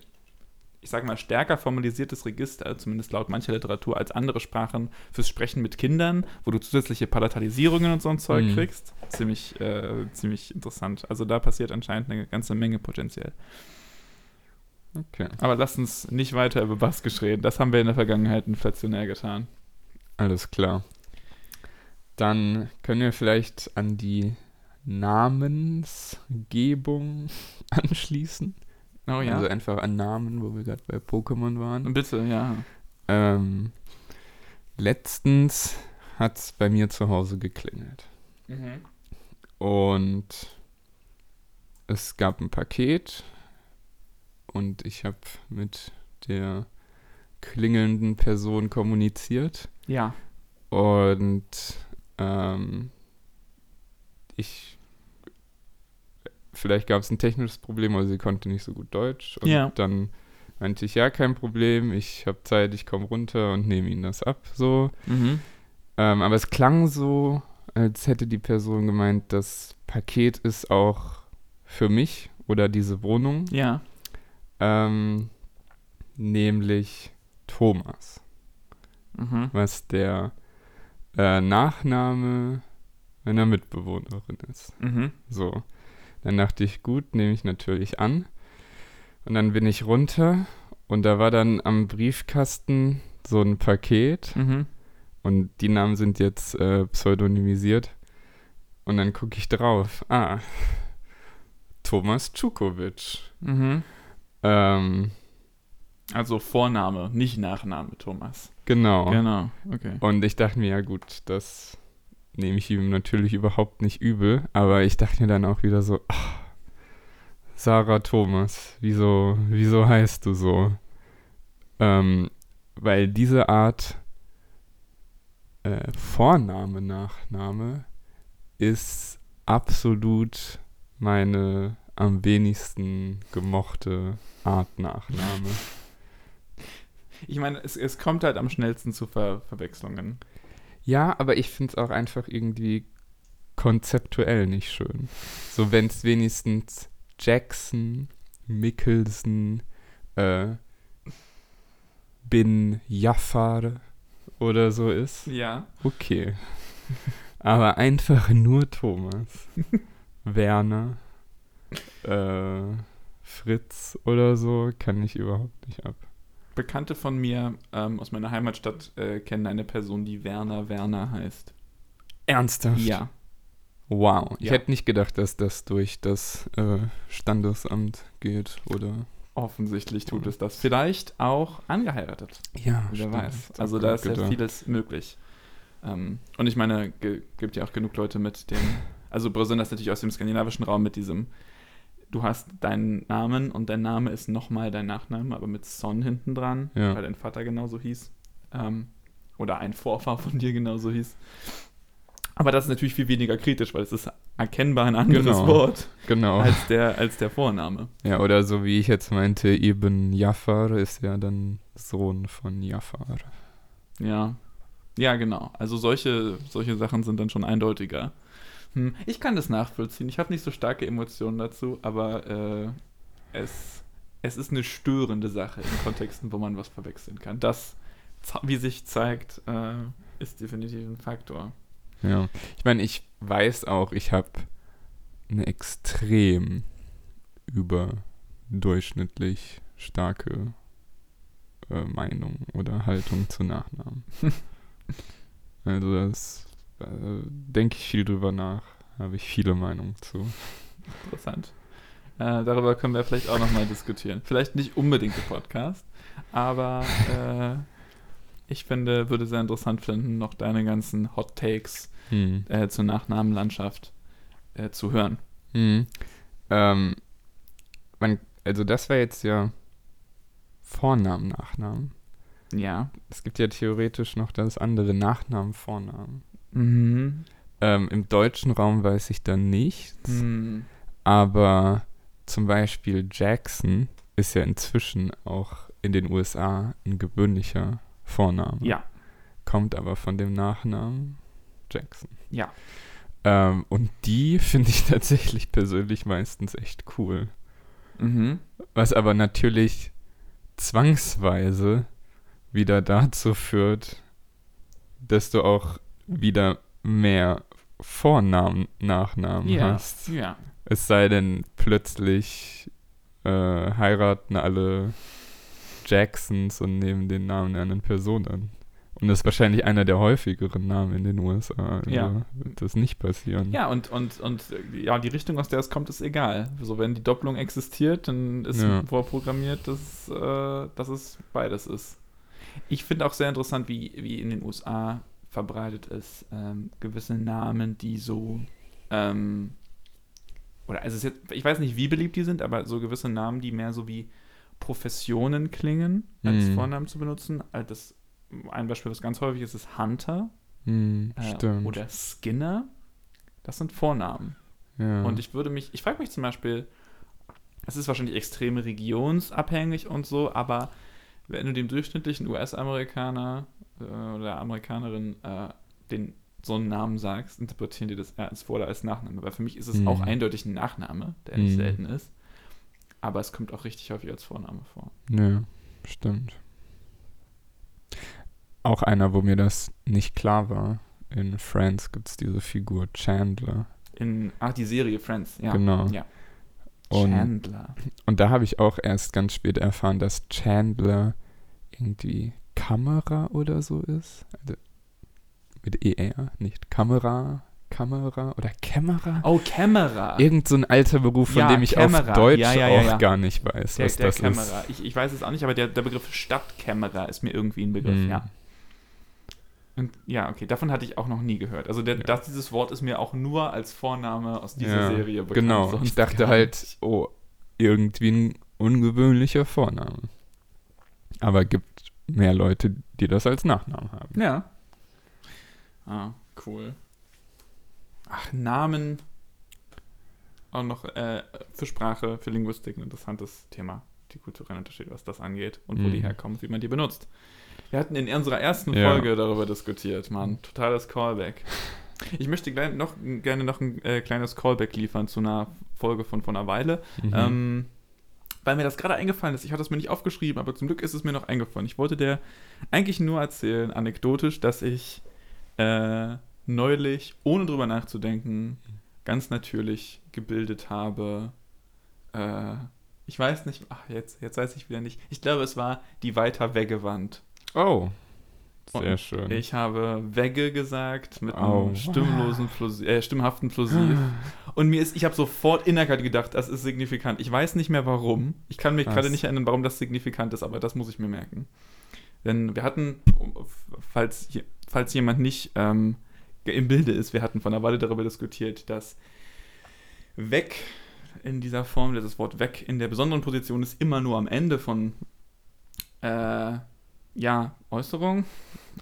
ich sage mal, stärker formalisiertes Register, zumindest laut mancher Literatur, als andere Sprachen fürs Sprechen mit Kindern, wo du zusätzliche Palatalisierungen und so ein Zeug Mhm. kriegst. Ziemlich, äh, ziemlich interessant. Also da passiert anscheinend eine ganze Menge potenziell. Okay. Aber lass uns nicht weiter über Baskisch reden. Das haben wir in der Vergangenheit inflationär getan. Alles klar. Dann können wir vielleicht an die Namensgebung *laughs* anschließen. Oh ja. Also einfach an Namen, wo wir gerade bei Pokémon waren. Bitte, ja. Ähm, letztens hat es bei mir zu Hause geklingelt. Und es gab ein Paket und ich habe mit der klingelnden Person kommuniziert. Ja. Und ähm, ich. Vielleicht gab es ein technisches Problem, aber sie konnte nicht so gut Deutsch. Und Ja. dann meinte ich, ja, kein Problem, ich habe Zeit, ich komme runter und nehme ihnen das ab. So. Mhm. Ähm, aber es klang so, als hätte die Person gemeint, das Paket ist auch für mich oder diese Wohnung, Ja. ähm, nämlich Thomas, Mhm. was der äh, Nachname meiner Mitbewohnerin ist. Mhm. So, dann dachte ich, gut, nehme ich natürlich an. Und dann bin ich runter und da war dann am Briefkasten so ein Paket Mhm. und die Namen sind jetzt äh, pseudonymisiert. Und dann gucke ich drauf. Ah, Thomas Čukovic. Mhm. Ähm, Also Vorname, nicht Nachname, Thomas. genau. Genau, okay. Und ich dachte mir, ja gut, das nehme ich ihm natürlich überhaupt nicht übel. Aber ich dachte mir dann auch wieder so, ach, Sarah Thomas, wieso, wieso heißt du so? Ähm, weil diese Art äh, Vorname, Nachname ist absolut meine am wenigsten gemochte Art Nachname. Ich meine, es, es kommt halt am schnellsten zu Ver Verwechslungen. Ja, aber ich finde es auch einfach irgendwie konzeptuell nicht schön. So, wenn es wenigstens Jackson, Mickelson, äh, Bin Jafar oder so ist, Ja. okay. Aber einfach nur Thomas, *laughs* Werner, äh, Fritz oder so kann ich überhaupt nicht ab. Bekannte von mir ähm, aus meiner Heimatstadt äh, kennen eine Person, die Werner Werner heißt. Ernsthaft? Ja. Wow. Ich Ja. hätte nicht gedacht, dass das durch das äh, Standesamt geht, oder? Offensichtlich tut es das. Vielleicht auch angeheiratet. Ja, Wer weiß. Also da ist ja gedacht. vieles möglich. Ähm, und ich meine, gibt ja auch genug Leute mit dem, also besonders natürlich aus dem skandinavischen Raum mit diesem, du hast deinen Namen und dein Name ist nochmal dein Nachname, aber mit Son hinten dran, Ja. weil dein Vater genauso hieß. Ähm, oder ein Vorfahr von dir genauso hieß. Aber das ist natürlich viel weniger kritisch, weil es ist erkennbar ein anderes Genau. Wort Genau. als der, als der Vorname. Ja, oder so wie ich jetzt meinte, Ibn Jafar ist ja dann Sohn von Jafar. Ja. Ja, genau. Also solche, solche Sachen sind dann schon eindeutiger. Hm, ich kann das nachvollziehen. Ich habe nicht so starke Emotionen dazu, aber äh, es, es ist eine störende Sache in Kontexten, wo man was verwechseln kann. Das, wie sich zeigt, äh, ist definitiv ein Faktor. Ja. Ich meine, ich weiß auch, ich habe eine extrem überdurchschnittlich starke äh, Meinung oder Haltung zu Nachnamen. *laughs* also das äh, denke ich viel drüber nach, habe ich viele Meinungen zu. Interessant. Äh, darüber können wir vielleicht auch nochmal diskutieren. Vielleicht nicht unbedingt im Podcast, aber äh, ich finde, würde sehr interessant finden, noch deine ganzen Hot Takes Hm. äh, zur Nachnamenlandschaft äh, zu hören. Mhm. Ähm, man, also das war jetzt ja Vornamen, Nachnamen. Ja. Es gibt ja theoretisch noch das andere Nachnamen, Vornamen. Mhm. Ähm, Im deutschen Raum weiß ich da nichts, Hm. aber zum Beispiel Jackson ist ja inzwischen auch in den USA ein gewöhnlicher Vorname. Ja. Kommt aber von dem Nachnamen Jackson. Ja. Ähm, und die *laughs* finde ich tatsächlich persönlich meistens echt cool. Mhm. Was aber natürlich zwangsweise wieder dazu führt, dass du auch wieder mehr Vornamen, Nachnamen Ja. hast. Ja. Es sei denn, plötzlich äh, heiraten alle Jacksons und nehmen den Namen einer anderen Person an. Und das ist wahrscheinlich einer der häufigeren Namen in den USA. Also Ja. Wird das nicht passieren. Ja, und, und, und ja, die Richtung, aus der es kommt, ist egal. So, wenn die Doppelung existiert, dann ist Ja. vorprogrammiert, dass, äh, dass es beides ist. Ich finde auch sehr interessant, wie, wie in den USA verbreitet ist, ähm, gewisse Namen, die so, ähm, oder also es ist jetzt, ich weiß nicht, wie beliebt die sind, aber so gewisse Namen, die mehr so wie Professionen klingen, als Mhm. Vornamen zu benutzen. Also das, ein Beispiel, was ganz häufig ist, ist Hunter Hm, äh, oder Skinner. Das sind Vornamen. ja. Und ich würde mich, ich frage mich zum Beispiel, es ist wahrscheinlich extrem regionsabhängig und so, aber wenn du dem durchschnittlichen US-Amerikaner äh, oder Amerikanerin äh, den so einen Namen sagst, interpretieren die das eher als Vor- oder als Nachname. Weil für mich ist es Mhm. auch eindeutig ein Nachname, der nicht Mhm. selten ist. Aber es kommt auch richtig häufig als Vorname vor. Ja, stimmt. Auch einer, wo mir das nicht klar war. In Friends gibt es diese Figur Chandler. In, ach, die Serie Friends, ja. Genau. Ja. Und, Chandler. und da habe ich auch erst ganz spät erfahren, dass Chandler irgendwie Kamera oder so ist. Also mit ER, nicht Kamera, Kamera oder Kämmerer. Oh, Kamera. Irgend so ein alter Beruf, von Ja, dem ich Kämmerer. auf Deutsch Ja, ja, auch gar nicht weiß, der was der das Kämmerer. ist. Ich, ich weiß es auch nicht, aber der, der Begriff Stadtkämmerer ist mir irgendwie ein Begriff, Hm. ja. Und ja, okay, davon hatte ich auch noch nie gehört. Also der, Ja. das, dieses Wort ist mir auch nur als Vorname aus dieser Ja, Serie bekannt. Genau, ich dachte halt, oh, irgendwie ein ungewöhnlicher Vorname. Aber gibt mehr Leute, die das als Nachnamen haben. Ja. Ah, cool. Ach, Namen. Auch noch äh, für Sprache, für Linguistik ein interessantes Thema. Die kulturellen Unterschiede, was das angeht und wo Mhm. die herkommen, wie man die benutzt. Wir hatten in unserer ersten Ja. Folge darüber diskutiert, Mann. Totales Callback. Ich möchte gleich noch, gerne noch ein äh, kleines Callback liefern zu einer Folge von vor einer Weile. Mhm. Ähm, weil mir das gerade eingefallen ist. Ich hatte es mir nicht aufgeschrieben, aber zum Glück ist es mir noch eingefallen. Ich wollte dir eigentlich nur erzählen, anekdotisch, dass ich äh, neulich, ohne drüber nachzudenken, ganz natürlich gebildet habe. Äh, ich weiß nicht, ach, jetzt, jetzt weiß ich wieder nicht. Ich glaube, es war die weiter Weggewand. Oh, sehr Und schön. Ich habe Wegge gesagt mit einem Oh. stimmlosen Plosiv, äh, stimmhaften Plosiv. Und mir ist, ich habe sofort innerlich gedacht, das ist signifikant. Ich weiß nicht mehr warum. Ich kann mich gerade nicht erinnern, warum das signifikant ist, aber das muss ich mir merken. Denn wir hatten, falls, falls jemand nicht ähm, im Bilde ist, wir hatten von einer Weile darüber diskutiert, dass weg in dieser Form, das Wort weg in der besonderen Position ist immer nur am Ende von äh, ja, Äußerung,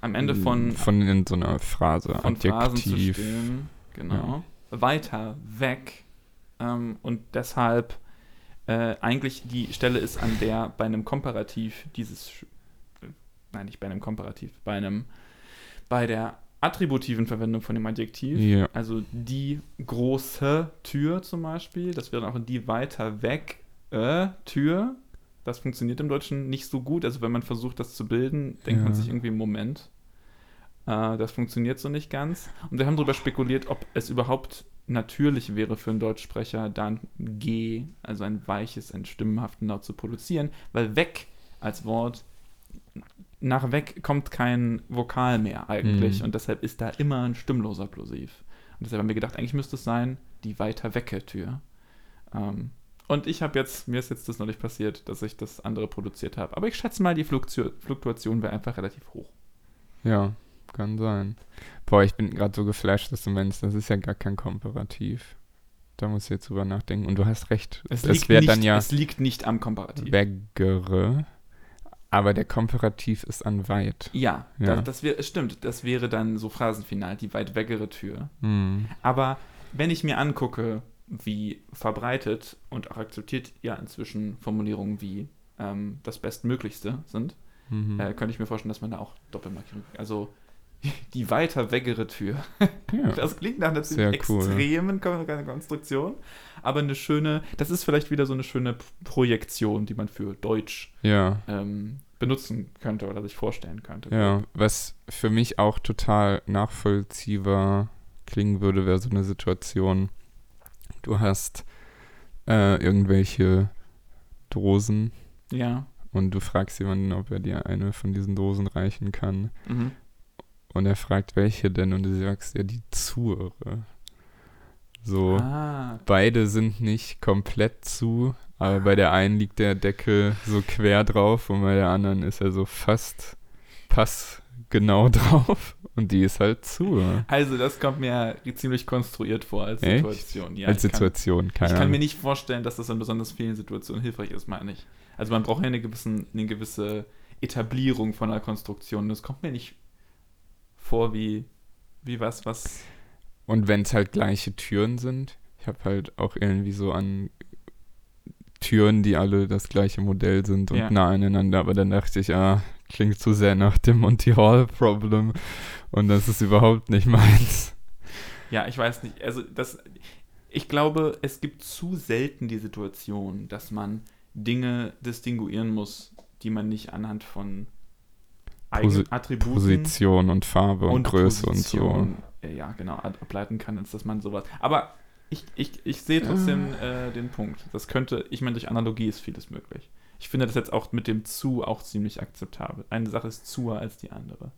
am Ende von Von in so einer Phrase, von Phrasen zu Adjektiv. stehen. Genau. Weiter weg. Ähm, und deshalb äh, eigentlich die Stelle ist, an der bei einem Komparativ dieses, äh, nein, nicht bei einem Komparativ, bei einem, bei der attributiven Verwendung von dem Adjektiv, Ja. also die große Tür zum Beispiel, das wäre dann auch die weiter weg äh, Tür. Das funktioniert im Deutschen nicht so gut. Also wenn man versucht, das zu bilden, denkt man Ja. sich irgendwie, Moment, äh, das funktioniert so nicht ganz. Und wir haben darüber spekuliert, ob es überhaupt natürlich wäre für einen Deutschsprecher, da ein G, also ein weiches, ein stimmenhaften Laut zu produzieren, weil weg als Wort, nach weg kommt kein Vokal mehr eigentlich Mhm. und deshalb ist da immer ein stimmloser Plosiv. Und deshalb haben wir gedacht, eigentlich müsste es sein, die weiter wecke Tür. Ähm, und ich habe jetzt, mir ist jetzt das neulich passiert, dass ich das andere produziert habe. Aber ich schätze mal, die Fluktu Fluktuation wäre einfach relativ hoch. ja, kann sein. Boah, ich bin gerade so geflasht, dass du meinst, das ist ja gar kein Komparativ. Da muss ich jetzt drüber nachdenken. Und du hast recht. Es, das liegt, wäre nicht, dann ja es liegt nicht am Komparativ. Weggere. Aber der Komparativ ist an weit. Ja, Ja. Das, das wäre, es stimmt. Das wäre dann so Phrasenfinal, die weit weggere Tür. Hm. Aber wenn ich mir angucke, wie verbreitet und auch akzeptiert ja inzwischen Formulierungen wie ähm, das Bestmöglichste sind, Mhm. äh, könnte ich mir vorstellen, dass man da auch Doppelmarkierung, also *laughs* die weiter weggere Tür. ja. *laughs* Das klingt nach einer Sehr cool. extremen Kon- Konstruktion, aber eine schöne, das ist vielleicht wieder so eine schöne Projektion, die man für Deutsch ja. ähm, benutzen könnte oder sich vorstellen könnte. Ja, was für mich auch total nachvollziehbar klingen würde, wäre so eine Situation, du hast äh, irgendwelche Dosen Ja. und du fragst jemanden, ob er dir eine von diesen Dosen reichen kann. Mhm. Und er fragt, welche denn? Und du sagst, ja, die Zuhöre. So, Ah, beide sind nicht komplett zu, aber bei der einen liegt der Deckel so quer drauf und bei der anderen ist er so fast passgenau *laughs* drauf und die ist halt zu. also das kommt mir ziemlich konstruiert vor als Echt? Situation. Ja, Als ich kann, Situation, keine ich kann mir nicht vorstellen, dass das in besonders vielen Situationen hilfreich ist, meine ich. Also man braucht ja eine, gewissen, eine gewisse Etablierung von einer Konstruktion. Das kommt mir nicht vor wie, wie was, was Und wenn es halt gleiche Türen sind, ich habe halt auch irgendwie so an Türen, die alle das gleiche Modell sind und Ja. nah aneinander, aber dann dachte ich, ah, klingt zu sehr nach dem Monty Hall Problem Und das ist überhaupt nicht meins. Ja, ich weiß nicht. Also das, ich glaube, es gibt zu selten die Situation, dass man Dinge distinguieren muss, die man nicht anhand von Posi Attributen Position und Farbe und, und Größe Position, und äh, ja, genau, ab- ableiten kann, als dass man sowas. Aber ich, ich, ich sehe trotzdem äh, den Punkt. Das könnte, ich meine, durch Analogie ist vieles möglich. Ich finde das jetzt auch mit dem zu auch ziemlich akzeptabel. Eine Sache ist zuer als die andere.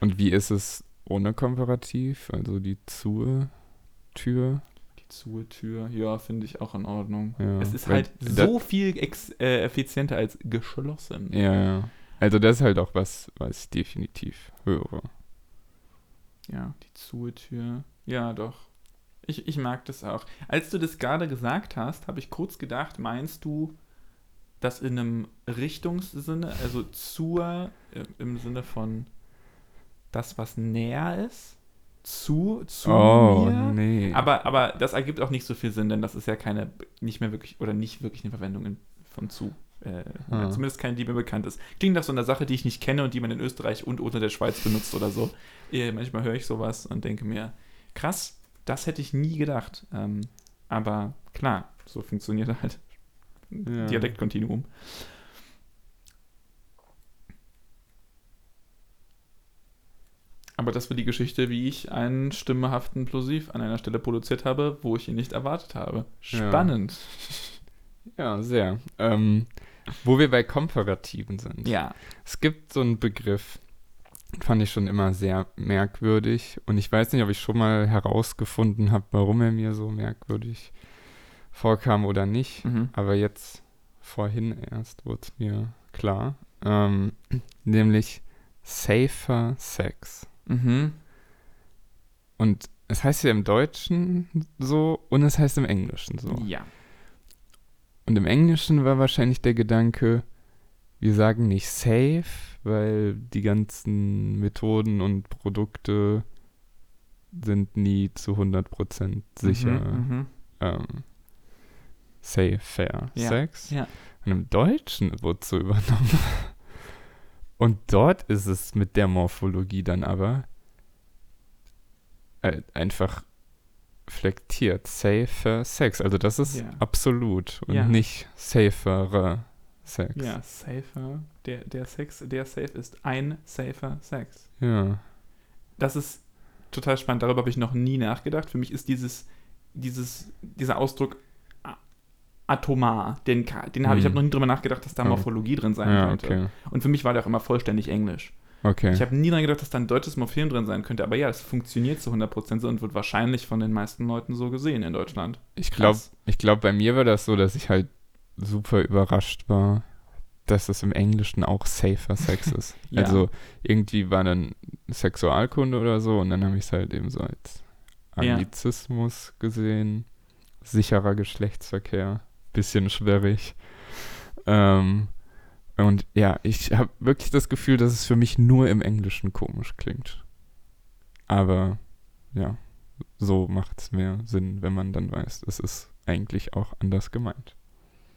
Und wie ist es ohne Komparativ? Also die Zur-Tür? Die zuhe Tür, ja, finde ich auch in Ordnung. Ja, es ist halt so viel ex äh, effizienter als geschlossen. Ja, ja. Also das ist halt auch was, was ich definitiv höre. Ja, die zuhe Tür. Ja, doch. Ich, ich mag das auch. Als du das gerade gesagt hast, habe ich kurz gedacht, meinst du das in einem Richtungssinne, also zur äh, im Sinne von das, was näher ist? Zu, zu oh, mir? nee. Aber, aber das ergibt auch nicht so viel Sinn, denn das ist ja keine, nicht mehr wirklich, oder nicht wirklich eine Verwendung in, von zu. Äh, Ah. Zumindest keine, die mir bekannt ist. Klingt nach so einer Sache, die ich nicht kenne und die man in Österreich und oder der Schweiz benutzt oder so. Äh, manchmal höre ich sowas und denke mir, krass, das hätte ich nie gedacht. Ähm, aber klar, so funktioniert halt Ja. Dialektkontinuum. Aber das war die Geschichte, wie ich einen stimmehaften Plosiv an einer Stelle produziert habe, wo ich ihn nicht erwartet habe. Ja. Spannend. *laughs* Ja, sehr. Ähm, wo wir bei Komparativen sind. Ja. Es gibt so einen Begriff, fand ich schon immer sehr merkwürdig. Und ich weiß nicht, ob ich schon mal herausgefunden habe, warum er mir so merkwürdig vorkam oder nicht. Mhm. Aber jetzt, vorhin erst, wurde es mir klar. Ähm, *clears throat* nämlich Safer Sex. Mhm. Und es heißt ja im Deutschen so und es heißt im Englischen so. Ja. Und im Englischen war wahrscheinlich der Gedanke, wir sagen nicht safe, weil die ganzen Methoden und Produkte sind nie zu 100% sicher Mhm, mhm. ähm, safe, fair Ja, Sex. ja. Und im Deutschen wurde so übernommen. Und dort ist es mit der Morphologie dann aber äh, einfach flektiert. Safer Sex. Also das ist Ja. absolut und Ja. nicht saferer Sex. Ja, safer. Der, der Sex, der safe ist ein safer Sex. Ja. Das ist total spannend. Darüber habe ich noch nie nachgedacht. Für mich ist dieses, dieses, dieser Ausdruck atomar. Den, den habe ich Hm. habe noch nie drüber nachgedacht, dass da. Morphologie drin sein Ja, könnte. okay. Und für mich war der auch immer vollständig Englisch. Okay. Ich habe nie daran gedacht, dass da ein deutsches Morphem drin sein könnte. Aber ja, es funktioniert zu 100% so und wird wahrscheinlich von den meisten Leuten so gesehen in Deutschland. Ich glaube, ich glaub, bei mir war das so, dass ich halt super überrascht war, dass es im Englischen auch safer Sex *laughs* ist. Ja. Also irgendwie war dann Sexualkunde oder so und dann habe ich es halt eben so als Ja. Anglizismus gesehen. Sicherer Geschlechtsverkehr. Bisschen schwierig. Ähm, und ja, ich habe wirklich das Gefühl, dass es für mich nur im Englischen komisch klingt. Aber ja, so macht es mehr Sinn, wenn man dann weiß, es ist eigentlich auch anders gemeint.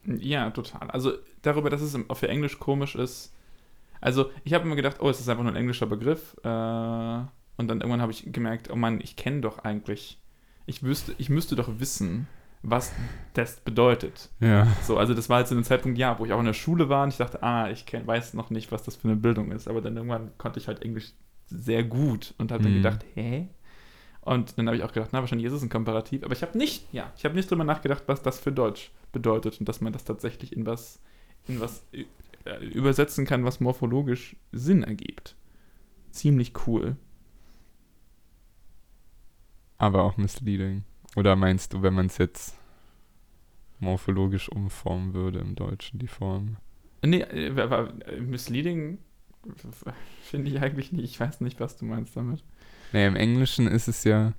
Ja, total. Also darüber, dass es für Englisch komisch ist. Also ich habe immer gedacht, oh, es ist einfach nur ein englischer Begriff. Äh, und dann irgendwann habe ich gemerkt, oh Mann, ich kenne doch eigentlich, ich wüsste, ich müsste doch wissen, was das bedeutet. Ja. So, also das war halt zu einem Zeitpunkt, ja, wo ich auch in der Schule war und ich dachte, ah, ich kenn, weiß noch nicht, was das für eine Bildung ist. Aber dann irgendwann konnte ich halt Englisch sehr gut und habe dann Mhm. gedacht, hä? Und dann habe ich auch gedacht, na, wahrscheinlich ist es ein Komparativ. Aber ich habe nicht, ja, ich habe nicht drüber nachgedacht, was das für Deutsch bedeutet und dass man das tatsächlich in was, in was äh, übersetzen kann, was morphologisch Sinn ergibt. Ziemlich cool. Aber auch misleading. Oder meinst du, wenn man es jetzt morphologisch umformen würde im Deutschen, die Form? Nee, äh, aber misleading *laughs* finde ich eigentlich nicht. Ich weiß nicht, was du meinst damit. Nee, im Englischen ist es ja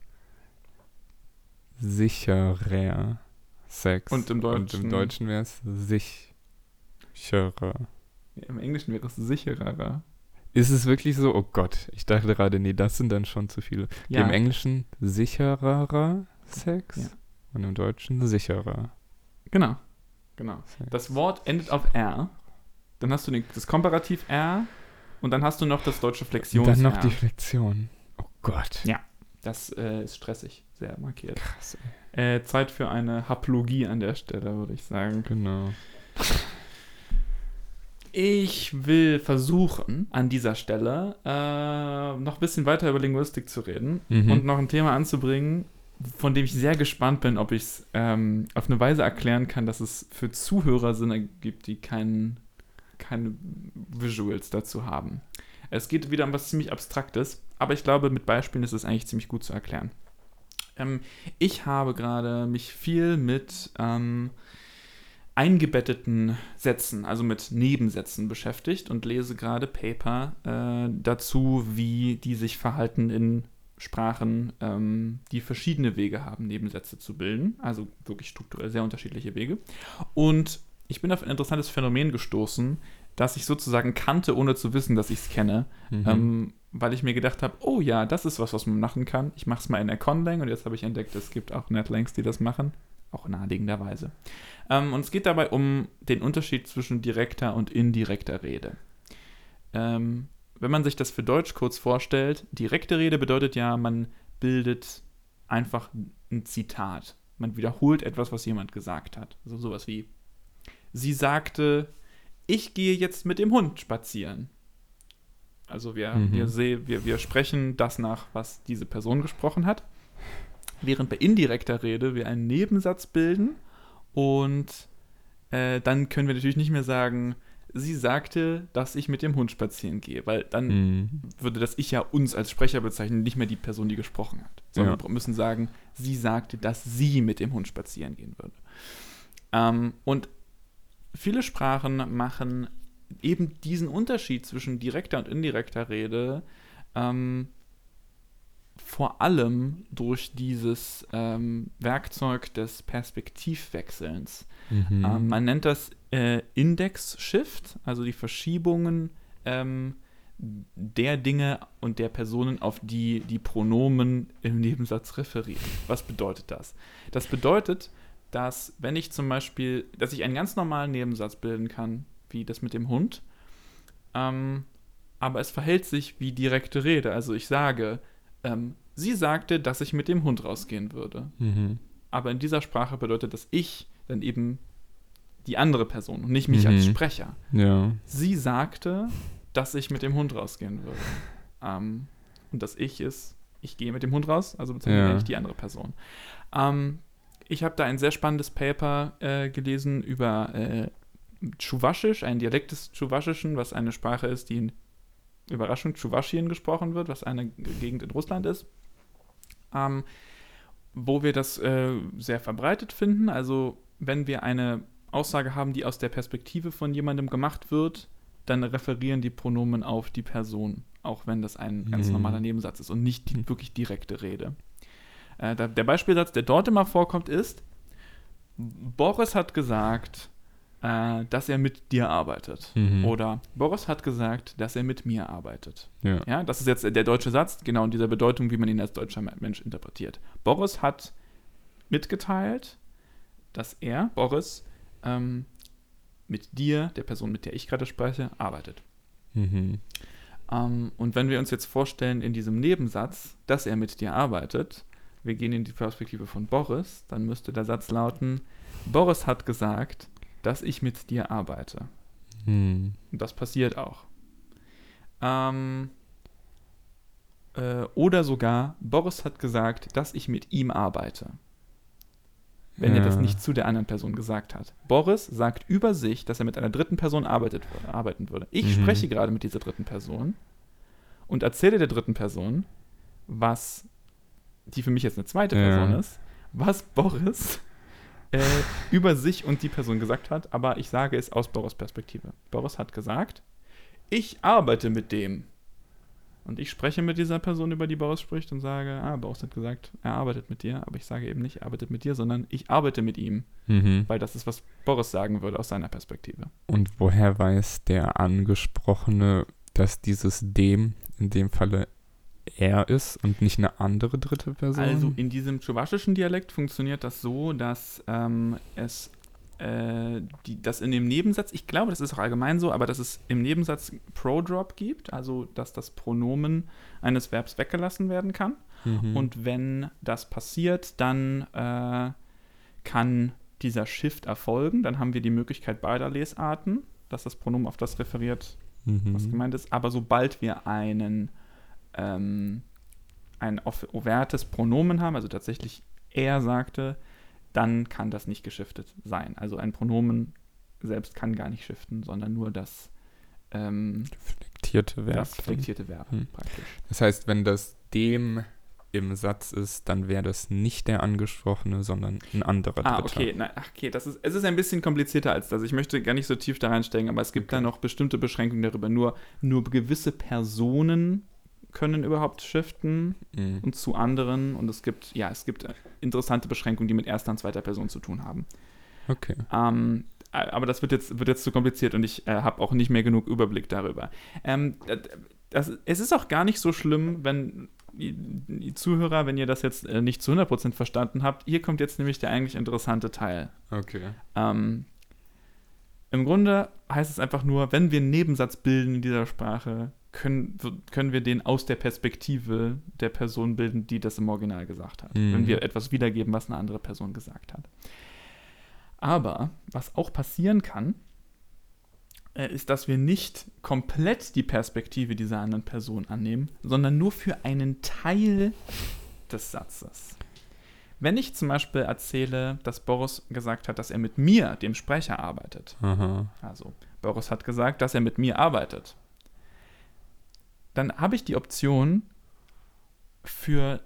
sicherer Sex. Und im Und Deutschen? im Deutschen wäre es sicherer. Ja, Im Englischen wäre es sicherer. Ist es wirklich so? Oh Gott, ich dachte gerade, nee, das sind dann schon zu viele. Ja, Im Englischen sicherer Sex Ja. und im Deutschen sicherer genau. Genau. Sex. Das Wort endet auf R. Dann hast du den, das Komparativ R Und dann hast du noch das deutsche Flexions. dann noch die Flexion. Oh Gott. Ja. Das äh, ist stressig, sehr markiert. Krass. ey. Äh, Zeit für eine Haplogie an der Stelle, würde ich sagen. Genau. Ich will versuchen, an dieser Stelle äh, noch ein bisschen weiter über Linguistik zu reden Mhm. und noch ein Thema anzubringen, von dem ich sehr gespannt bin, ob ich es ähm, auf eine Weise erklären kann, dass es für Zuhörer Sinn ergibt, die keinen keine Visuals dazu haben. Es geht wieder um was ziemlich Abstraktes, aber ich glaube, mit Beispielen ist es eigentlich ziemlich gut zu erklären. Ähm, ich habe gerade mich viel mit ähm, eingebetteten Sätzen, also mit Nebensätzen beschäftigt und lese gerade Paper äh, dazu, wie die sich verhalten in Sprachen, ähm, die verschiedene Wege haben, Nebensätze zu bilden, also wirklich strukturell sehr unterschiedliche Wege. Und ich bin auf ein interessantes Phänomen gestoßen, das ich sozusagen kannte, ohne zu wissen, dass ich es kenne, Mhm. ähm, weil ich mir gedacht habe, oh ja, das ist was, was man machen kann. Ich mache es mal in der Conlang und jetzt habe ich entdeckt, es gibt auch Netlangs, die das machen, auch naheliegenderweise. Ähm, und es geht dabei um den Unterschied zwischen direkter und indirekter Rede. Ähm, wenn man sich das für Deutsch kurz vorstellt, direkte Rede bedeutet ja, man bildet einfach ein Zitat. Man wiederholt etwas, was jemand gesagt hat. Also sowas wie, sie sagte, ich gehe jetzt mit dem Hund spazieren. Also wir, Mhm. wir, seh, wir, wir sprechen das nach, was diese Person gesprochen hat. Während bei indirekter Rede wir einen Nebensatz bilden und äh, dann können wir natürlich nicht mehr sagen, sie sagte, dass ich mit dem Hund spazieren gehe, weil dann Mhm. würde das Ich ja uns als Sprecher bezeichnen, nicht mehr die Person, die gesprochen hat. Sondern Ja. wir müssen sagen, sie sagte, dass sie mit dem Hund spazieren gehen würde. Ähm, und viele Sprachen machen eben diesen Unterschied zwischen direkter und indirekter Rede ähm, vor allem durch dieses ähm, Werkzeug des Perspektivwechselns. Mhm. Ähm, man nennt das äh, Index-Shift, also die Verschiebungen ähm, der Dinge und der Personen, auf die die Pronomen im Nebensatz referieren. Was bedeutet das? Das bedeutet, dass wenn ich zum Beispiel, dass ich einen ganz normalen Nebensatz bilden kann, wie das mit dem Hund, ähm, aber es verhält sich wie direkte Rede. Also ich sage, ähm, sie sagte, dass ich mit dem Hund rausgehen würde Mhm. aber in dieser Sprache bedeutet das ich dann eben die andere Person und nicht mich Mhm. als Sprecher. Ja. Sie sagte, dass ich mit dem Hund rausgehen würde. Ähm, und das Ich ist, ich gehe mit dem Hund raus, also bezeichne Ja. ich die andere Person. Ähm, ich habe da ein sehr spannendes Paper äh, gelesen über äh, Tschuwaschisch, ein Dialekt des Tschuwaschischen, was eine Sprache ist, die in Überraschung Tschuwaschien gesprochen wird, was eine Gegend in Russland ist. Ähm, wo wir das äh, sehr verbreitet finden. Also wenn wir eine Aussage haben, die aus der Perspektive von jemandem gemacht wird, dann referieren die Pronomen auf die Person, auch wenn das ein ganz Mhm. normaler Nebensatz ist und nicht die wirklich direkte Rede. Äh, da, der Beispielsatz, der dort immer vorkommt, ist, Boris hat gesagt, äh, dass er mit dir arbeitet. Mhm. Oder Boris hat gesagt, dass er mit mir arbeitet. Ja. Ja, das ist jetzt der deutsche Satz, genau in dieser Bedeutung, wie man ihn als deutscher Mensch interpretiert. Boris hat mitgeteilt, dass er, Boris, ähm, mit dir, der Person, mit der ich gerade spreche, arbeitet. Mhm. Ähm, und wenn wir uns jetzt vorstellen, in diesem Nebensatz, dass er mit dir arbeitet, wir gehen in die Perspektive von Boris, dann müsste der Satz lauten, Boris hat gesagt, dass ich mit dir arbeite. Und das passiert auch. Ähm, äh, oder sogar, Boris hat gesagt, dass ich mit ihm arbeite. Wenn er das Ja. nicht zu der anderen Person gesagt hat. Boris sagt über sich, dass er mit einer dritten Person arbeitet, arbeiten würde. Ich Mhm. spreche gerade mit dieser dritten Person und erzähle der dritten Person, was, die für mich jetzt eine zweite Ja. Person ist, was Boris äh, über sich und die Person gesagt hat, aber ich sage es aus Boris Perspektive. Boris hat gesagt, ich arbeite mit dem. Und ich spreche mit dieser Person, über die Boris spricht, und sage, ah, Boris hat gesagt, er arbeitet mit dir, aber ich sage eben nicht, er arbeitet mit dir, sondern ich arbeite mit ihm, Mhm. weil das ist, was Boris sagen würde aus seiner Perspektive. Und woher weiß der Angesprochene, dass dieses dem in dem Falle er ist und nicht eine andere dritte Person? Also in diesem tschuwaschischen Dialekt funktioniert das so, dass ähm, es äh, die, dass in dem Nebensatz, ich glaube, das ist auch allgemein so, aber dass es im Nebensatz Pro-Drop gibt, also dass das Pronomen eines Verbs weggelassen werden kann. Mhm. Und wenn das passiert, dann äh, kann dieser Shift erfolgen. Dann haben wir die Möglichkeit beider Lesarten, dass das Pronomen auf das referiert, was mhm. gemeint ist. Aber sobald wir einen, ähm, ein overtes Pronomen haben, also tatsächlich er sagte, dann kann das nicht geschiftet sein. Also ein Pronomen selbst kann gar nicht shiften, sondern nur das, ähm, Reflektierte Verb. das flektierte Verb Hm. praktisch. Das heißt, wenn das dem im Satz ist, dann wäre das nicht der angesprochene, sondern ein anderer Ah, Dritter. okay. Na, okay, das ist, es ist ein bisschen komplizierter als das. Ich möchte gar nicht so tief da reinsteigen, aber es gibt Okay. da noch bestimmte Beschränkungen darüber. Nur, nur gewisse Personen können überhaupt shiften Mhm. und zu anderen. Und es gibt, ja, es gibt interessante Beschränkungen, die mit erster und zweiter Person zu tun haben. Okay. Ähm, aber das wird jetzt, wird jetzt zu kompliziert und ich äh, habe auch nicht mehr genug Überblick darüber. Ähm, das, es ist auch gar nicht so schlimm, wenn die, die Zuhörer, wenn ihr das jetzt äh, nicht zu 100% verstanden habt, hier kommt jetzt nämlich der eigentlich interessante Teil. Okay. Ähm, Im Grunde heißt es einfach nur, wenn wir einen Nebensatz bilden in dieser Sprache, können, können wir den aus der Perspektive der Person bilden, die das im Original gesagt hat. Mhm. Wenn wir etwas wiedergeben, was eine andere Person gesagt hat. Aber was auch passieren kann, äh, ist, dass wir nicht komplett die Perspektive dieser anderen Person annehmen, sondern nur für einen Teil des Satzes. Wenn ich zum Beispiel erzähle, dass Boris gesagt hat, dass er mit mir, dem Sprecher, arbeitet, Aha. also Boris hat gesagt, dass er mit mir arbeitet, dann habe ich die Option für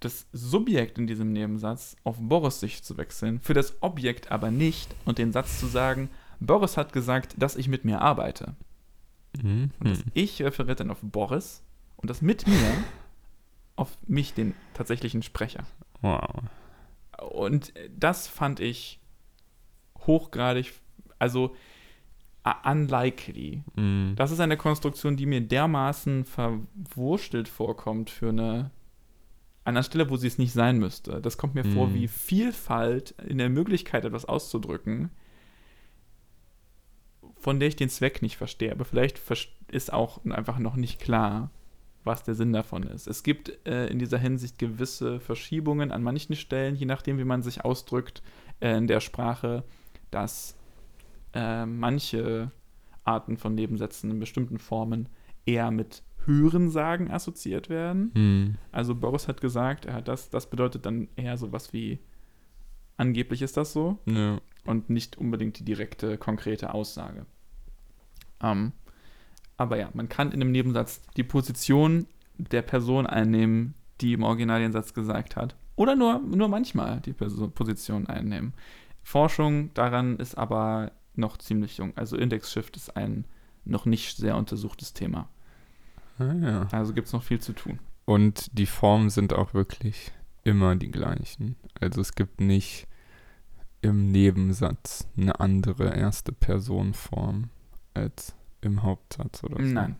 das Subjekt in diesem Nebensatz auf Boris Sicht zu wechseln, für das Objekt aber nicht und den Satz zu sagen, Boris hat gesagt, dass ich mit mir arbeite. Mhm. Und das Ich referiert dann auf Boris und das mit mir *laughs* auf mich, den tatsächlichen Sprecher. Wow. Und das fand ich hochgradig, also unlikely. Mhm. Das ist eine Konstruktion, die mir dermaßen verwurstelt vorkommt für eine an einer Stelle, wo sie es nicht sein müsste. Das kommt mir vor Mhm. wie Vielfalt in der Möglichkeit, etwas auszudrücken, von der ich den Zweck nicht verstehe. Aber vielleicht ist auch einfach noch nicht klar, was der Sinn davon ist. Es gibt äh, in dieser Hinsicht gewisse Verschiebungen an manchen Stellen, je nachdem, wie man sich ausdrückt äh, in der Sprache, dass äh, manche Arten von Nebensätzen in bestimmten Formen eher mit Hörensagen assoziiert werden. Mhm. Also Boris hat gesagt, er hat das, das bedeutet dann eher sowas wie angeblich ist das so Ja. und nicht unbedingt die direkte, konkrete Aussage. Ähm, aber ja, man kann in einem Nebensatz die Position der Person einnehmen, die im Original den Satz gesagt hat. Oder nur, nur manchmal die Position einnehmen. Forschung daran ist aber noch ziemlich jung. Also Index-Shift ist ein noch nicht sehr untersuchtes Thema. Ah, ja. Also gibt es noch viel zu tun. Und die Formen sind auch wirklich immer die gleichen. Also es gibt nicht im Nebensatz eine andere erste Personform als im Hauptsatz oder so. Nein.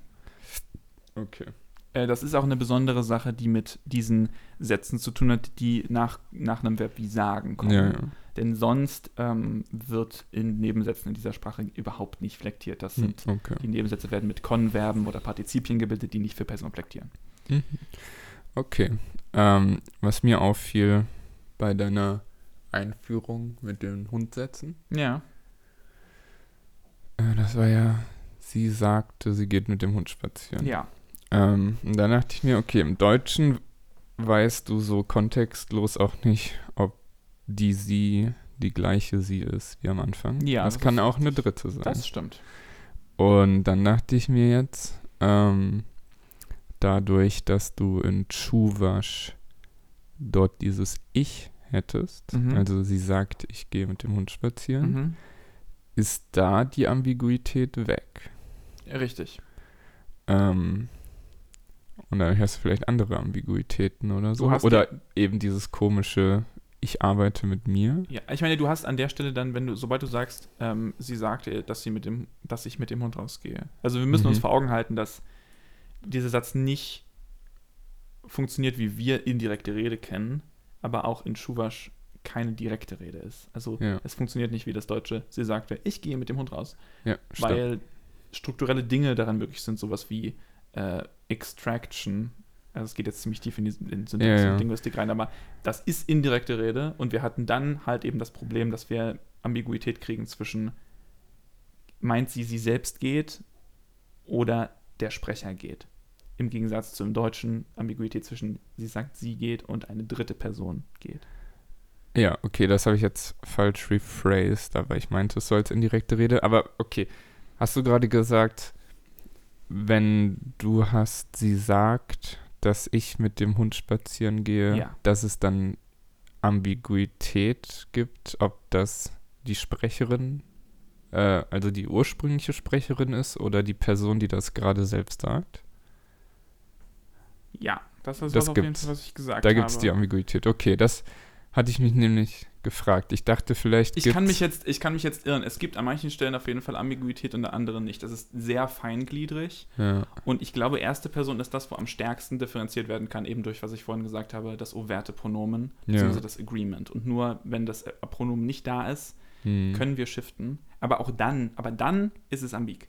Okay. Äh, das ist auch eine besondere Sache, die mit diesen Sätzen zu tun hat, die nach, nach einem Verb wie sagen kommen. Ja, ja. Denn sonst ähm, wird in Nebensätzen in dieser Sprache überhaupt nicht flektiert. Das Hm, sind, Okay. die Nebensätze werden mit Konverben oder Partizipien gebildet, die nicht für Personen flektieren. Mhm. Okay. Ähm, was mir auffiel bei deiner Einführung mit den Hundsätzen, Ja. äh, das war ja, sie sagte, sie geht mit dem Hund spazieren. Ja. Ähm, und dann dachte ich mir, okay, im Deutschen weißt du so kontextlos auch nicht, ob die sie die gleiche sie ist wie am Anfang. Ja, Das das kann auch eine dritte sein. Das stimmt. Und dann dachte ich mir jetzt, ähm, dadurch, dass du in Chuvasch dort dieses Ich hättest, Mhm. also sie sagt, ich gehe mit dem Hund spazieren, Mhm. ist da die Ambiguität weg. Richtig. Ähm, und dann hast du vielleicht andere Ambiguitäten oder so. Oder eben dieses komische, ich arbeite mit mir. Ja, ich meine, du hast an der Stelle dann, wenn du, sobald du sagst, ähm, sie sagte, dass sie mit dem, dass ich mit dem Hund rausgehe. Also wir müssen Mhm. uns vor Augen halten, dass dieser Satz nicht funktioniert, wie wir indirekte Rede kennen, aber auch in Schuwasch keine direkte Rede ist. Also Ja. es funktioniert nicht wie das Deutsche. Sie sagte, ich gehe mit dem Hund raus. Ja. Weil strukturelle Dinge daran möglich sind, sowas wie äh, Extraction. Also es geht jetzt ziemlich tief in die Syntax Ja, ja. und Linguistik rein, aber das ist indirekte Rede und wir hatten dann halt eben das Problem, dass wir Ambiguität kriegen zwischen meint sie, sie selbst geht oder der Sprecher geht. Im Gegensatz zum Deutschen Ambiguität zwischen sie sagt, sie geht und eine dritte Person geht. Ja, okay, das habe ich jetzt falsch rephrased, aber ich meinte, es soll als indirekte Rede. Aber okay, hast du gerade gesagt, wenn du hast, sie sagt, dass ich mit dem Hund spazieren gehe, Ja. dass es dann Ambiguität gibt, ob das die Sprecherin, äh, also die ursprüngliche Sprecherin ist oder die Person, die das gerade selbst sagt? Ja, das ist Das was auf jeden. Fall, was ich gesagt Da habe. gibt es die Ambiguität. Okay, das hatte ich mich nämlich gefragt. Ich dachte, vielleicht Ich kann, mich jetzt, ich kann mich jetzt irren. Es gibt an manchen Stellen auf jeden Fall Ambiguität und an anderen nicht. Das ist sehr feingliedrig. Ja. Und ich glaube, erste Person ist das, wo am stärksten differenziert werden kann, eben durch, was ich vorhin gesagt habe, das overte Pronomen, Ja. beziehungsweise das Agreement. Und nur wenn das Pronomen nicht da ist, Hm. können wir shiften. Aber auch dann, aber dann ist es ambig.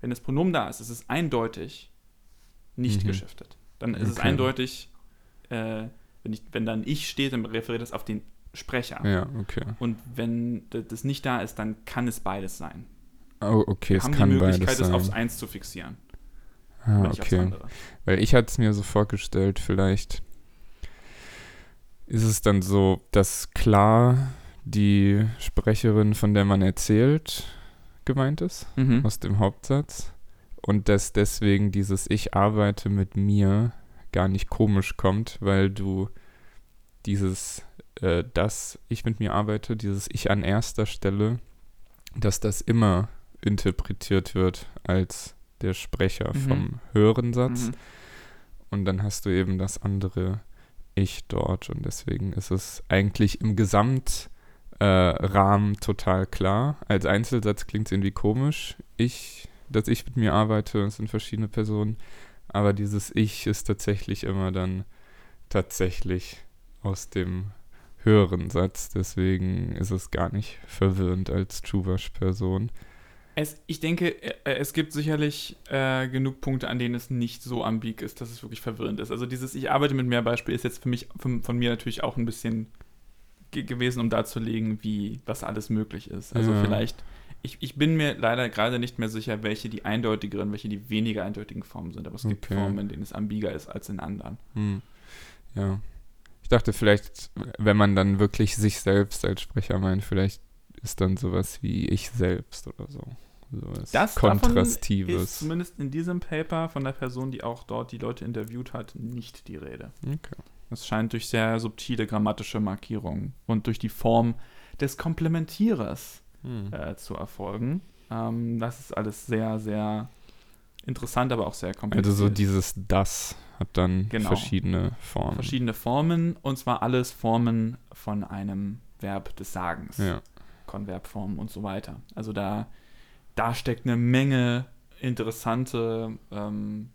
Wenn das Pronomen da ist, ist es eindeutig nicht Mhm. geschiftet. Dann ist es Okay. eindeutig, äh, wenn, ich, wenn dann ich steht, dann referiert es auf den Sprecher. Ja, okay. Und wenn das nicht da ist, dann kann es beides sein. Oh, okay, Wir es haben kann die beides Möglichkeit, es sein. aufs Eins zu fixieren, ah, okay. andere. Weil ich hatte es mir so vorgestellt, vielleicht ist es dann so, dass klar die Sprecherin, von der man erzählt, gemeint ist, Mhm. aus dem Hauptsatz. Und dass deswegen dieses Ich arbeite mit mir gar nicht komisch kommt, weil du dieses, äh, dass ich mit mir arbeite, dieses Ich an erster Stelle, dass das immer interpretiert wird als der Sprecher Mhm. vom höheren Satz. Mhm. Und dann hast du eben das andere Ich dort. Und deswegen ist es eigentlich im Gesamtrahmen äh, total klar. Als Einzelsatz klingt es irgendwie komisch. Ich, dass ich mit mir arbeite, es sind verschiedene Personen. Aber dieses Ich ist tatsächlich immer dann tatsächlich aus dem höheren Satz. Deswegen ist es gar nicht verwirrend als Chuvash-Person. Es, ich denke, äh, es gibt sicherlich äh, genug Punkte, an denen es nicht so ambig ist, dass es wirklich verwirrend ist. Also dieses Ich arbeite mit mehr Beispiel ist jetzt für mich, von, von mir natürlich auch ein bisschen ge gewesen, um darzulegen, wie, was alles möglich ist. Also Ja. vielleicht, ich, ich bin mir leider gerade nicht mehr sicher, welche die eindeutigeren, welche die weniger eindeutigen Formen sind. Aber es gibt Okay. Formen, in denen es ambiger ist als in anderen. Hm. Ja. Ich dachte vielleicht, wenn man dann wirklich sich selbst als Sprecher meint, vielleicht ist dann sowas wie ich selbst oder so. Sowas Das davon ist Kontrastives. zumindest in diesem Paper von der Person, die auch dort die Leute interviewt hat, nicht die Rede. Okay. Es scheint durch sehr subtile grammatische Markierungen und durch die Form des Komplementierers Hm. äh, zu erfolgen. Ähm, das ist alles sehr, sehr interessant, aber auch sehr kompliziert. Also so dieses das hat dann Genau. verschiedene Formen. verschiedene Formen und zwar alles Formen von einem Verb des Sagens. Ja. Konverbformen und so weiter. Also da, da steckt eine Menge interessante ähm,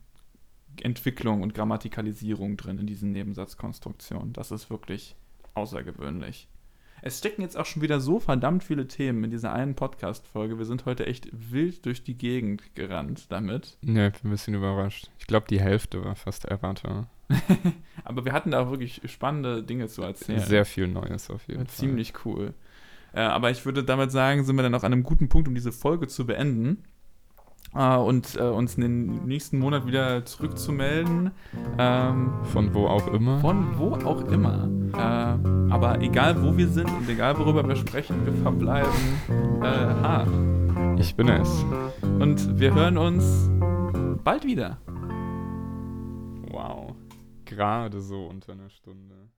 Entwicklung und Grammatikalisierung drin in diesen Nebensatzkonstruktionen. Das ist wirklich außergewöhnlich. Es stecken jetzt auch schon wieder so verdammt viele Themen in dieser einen Podcast-Folge. Wir sind heute echt wild durch die Gegend gerannt damit. ja, ich bin ein bisschen überrascht. Ich glaube, die Hälfte war fast erwarter. *laughs* Aber wir hatten da auch wirklich spannende Dinge zu erzählen. Sehr viel Neues auf jeden Ja, Fall. Ziemlich cool. Äh, aber ich würde damit sagen, sind wir dann auch an einem guten Punkt, um diese Folge zu beenden. Äh, und äh, uns in den nächsten Monat wieder zurückzumelden. Ähm, Von wo auch immer. von wo auch immer. Äh, aber egal wo wir sind und egal worüber wir sprechen, wir verbleiben äh, hart. Ich bin es. Und wir hören uns bald wieder. Wow. Gerade so unter einer Stunde.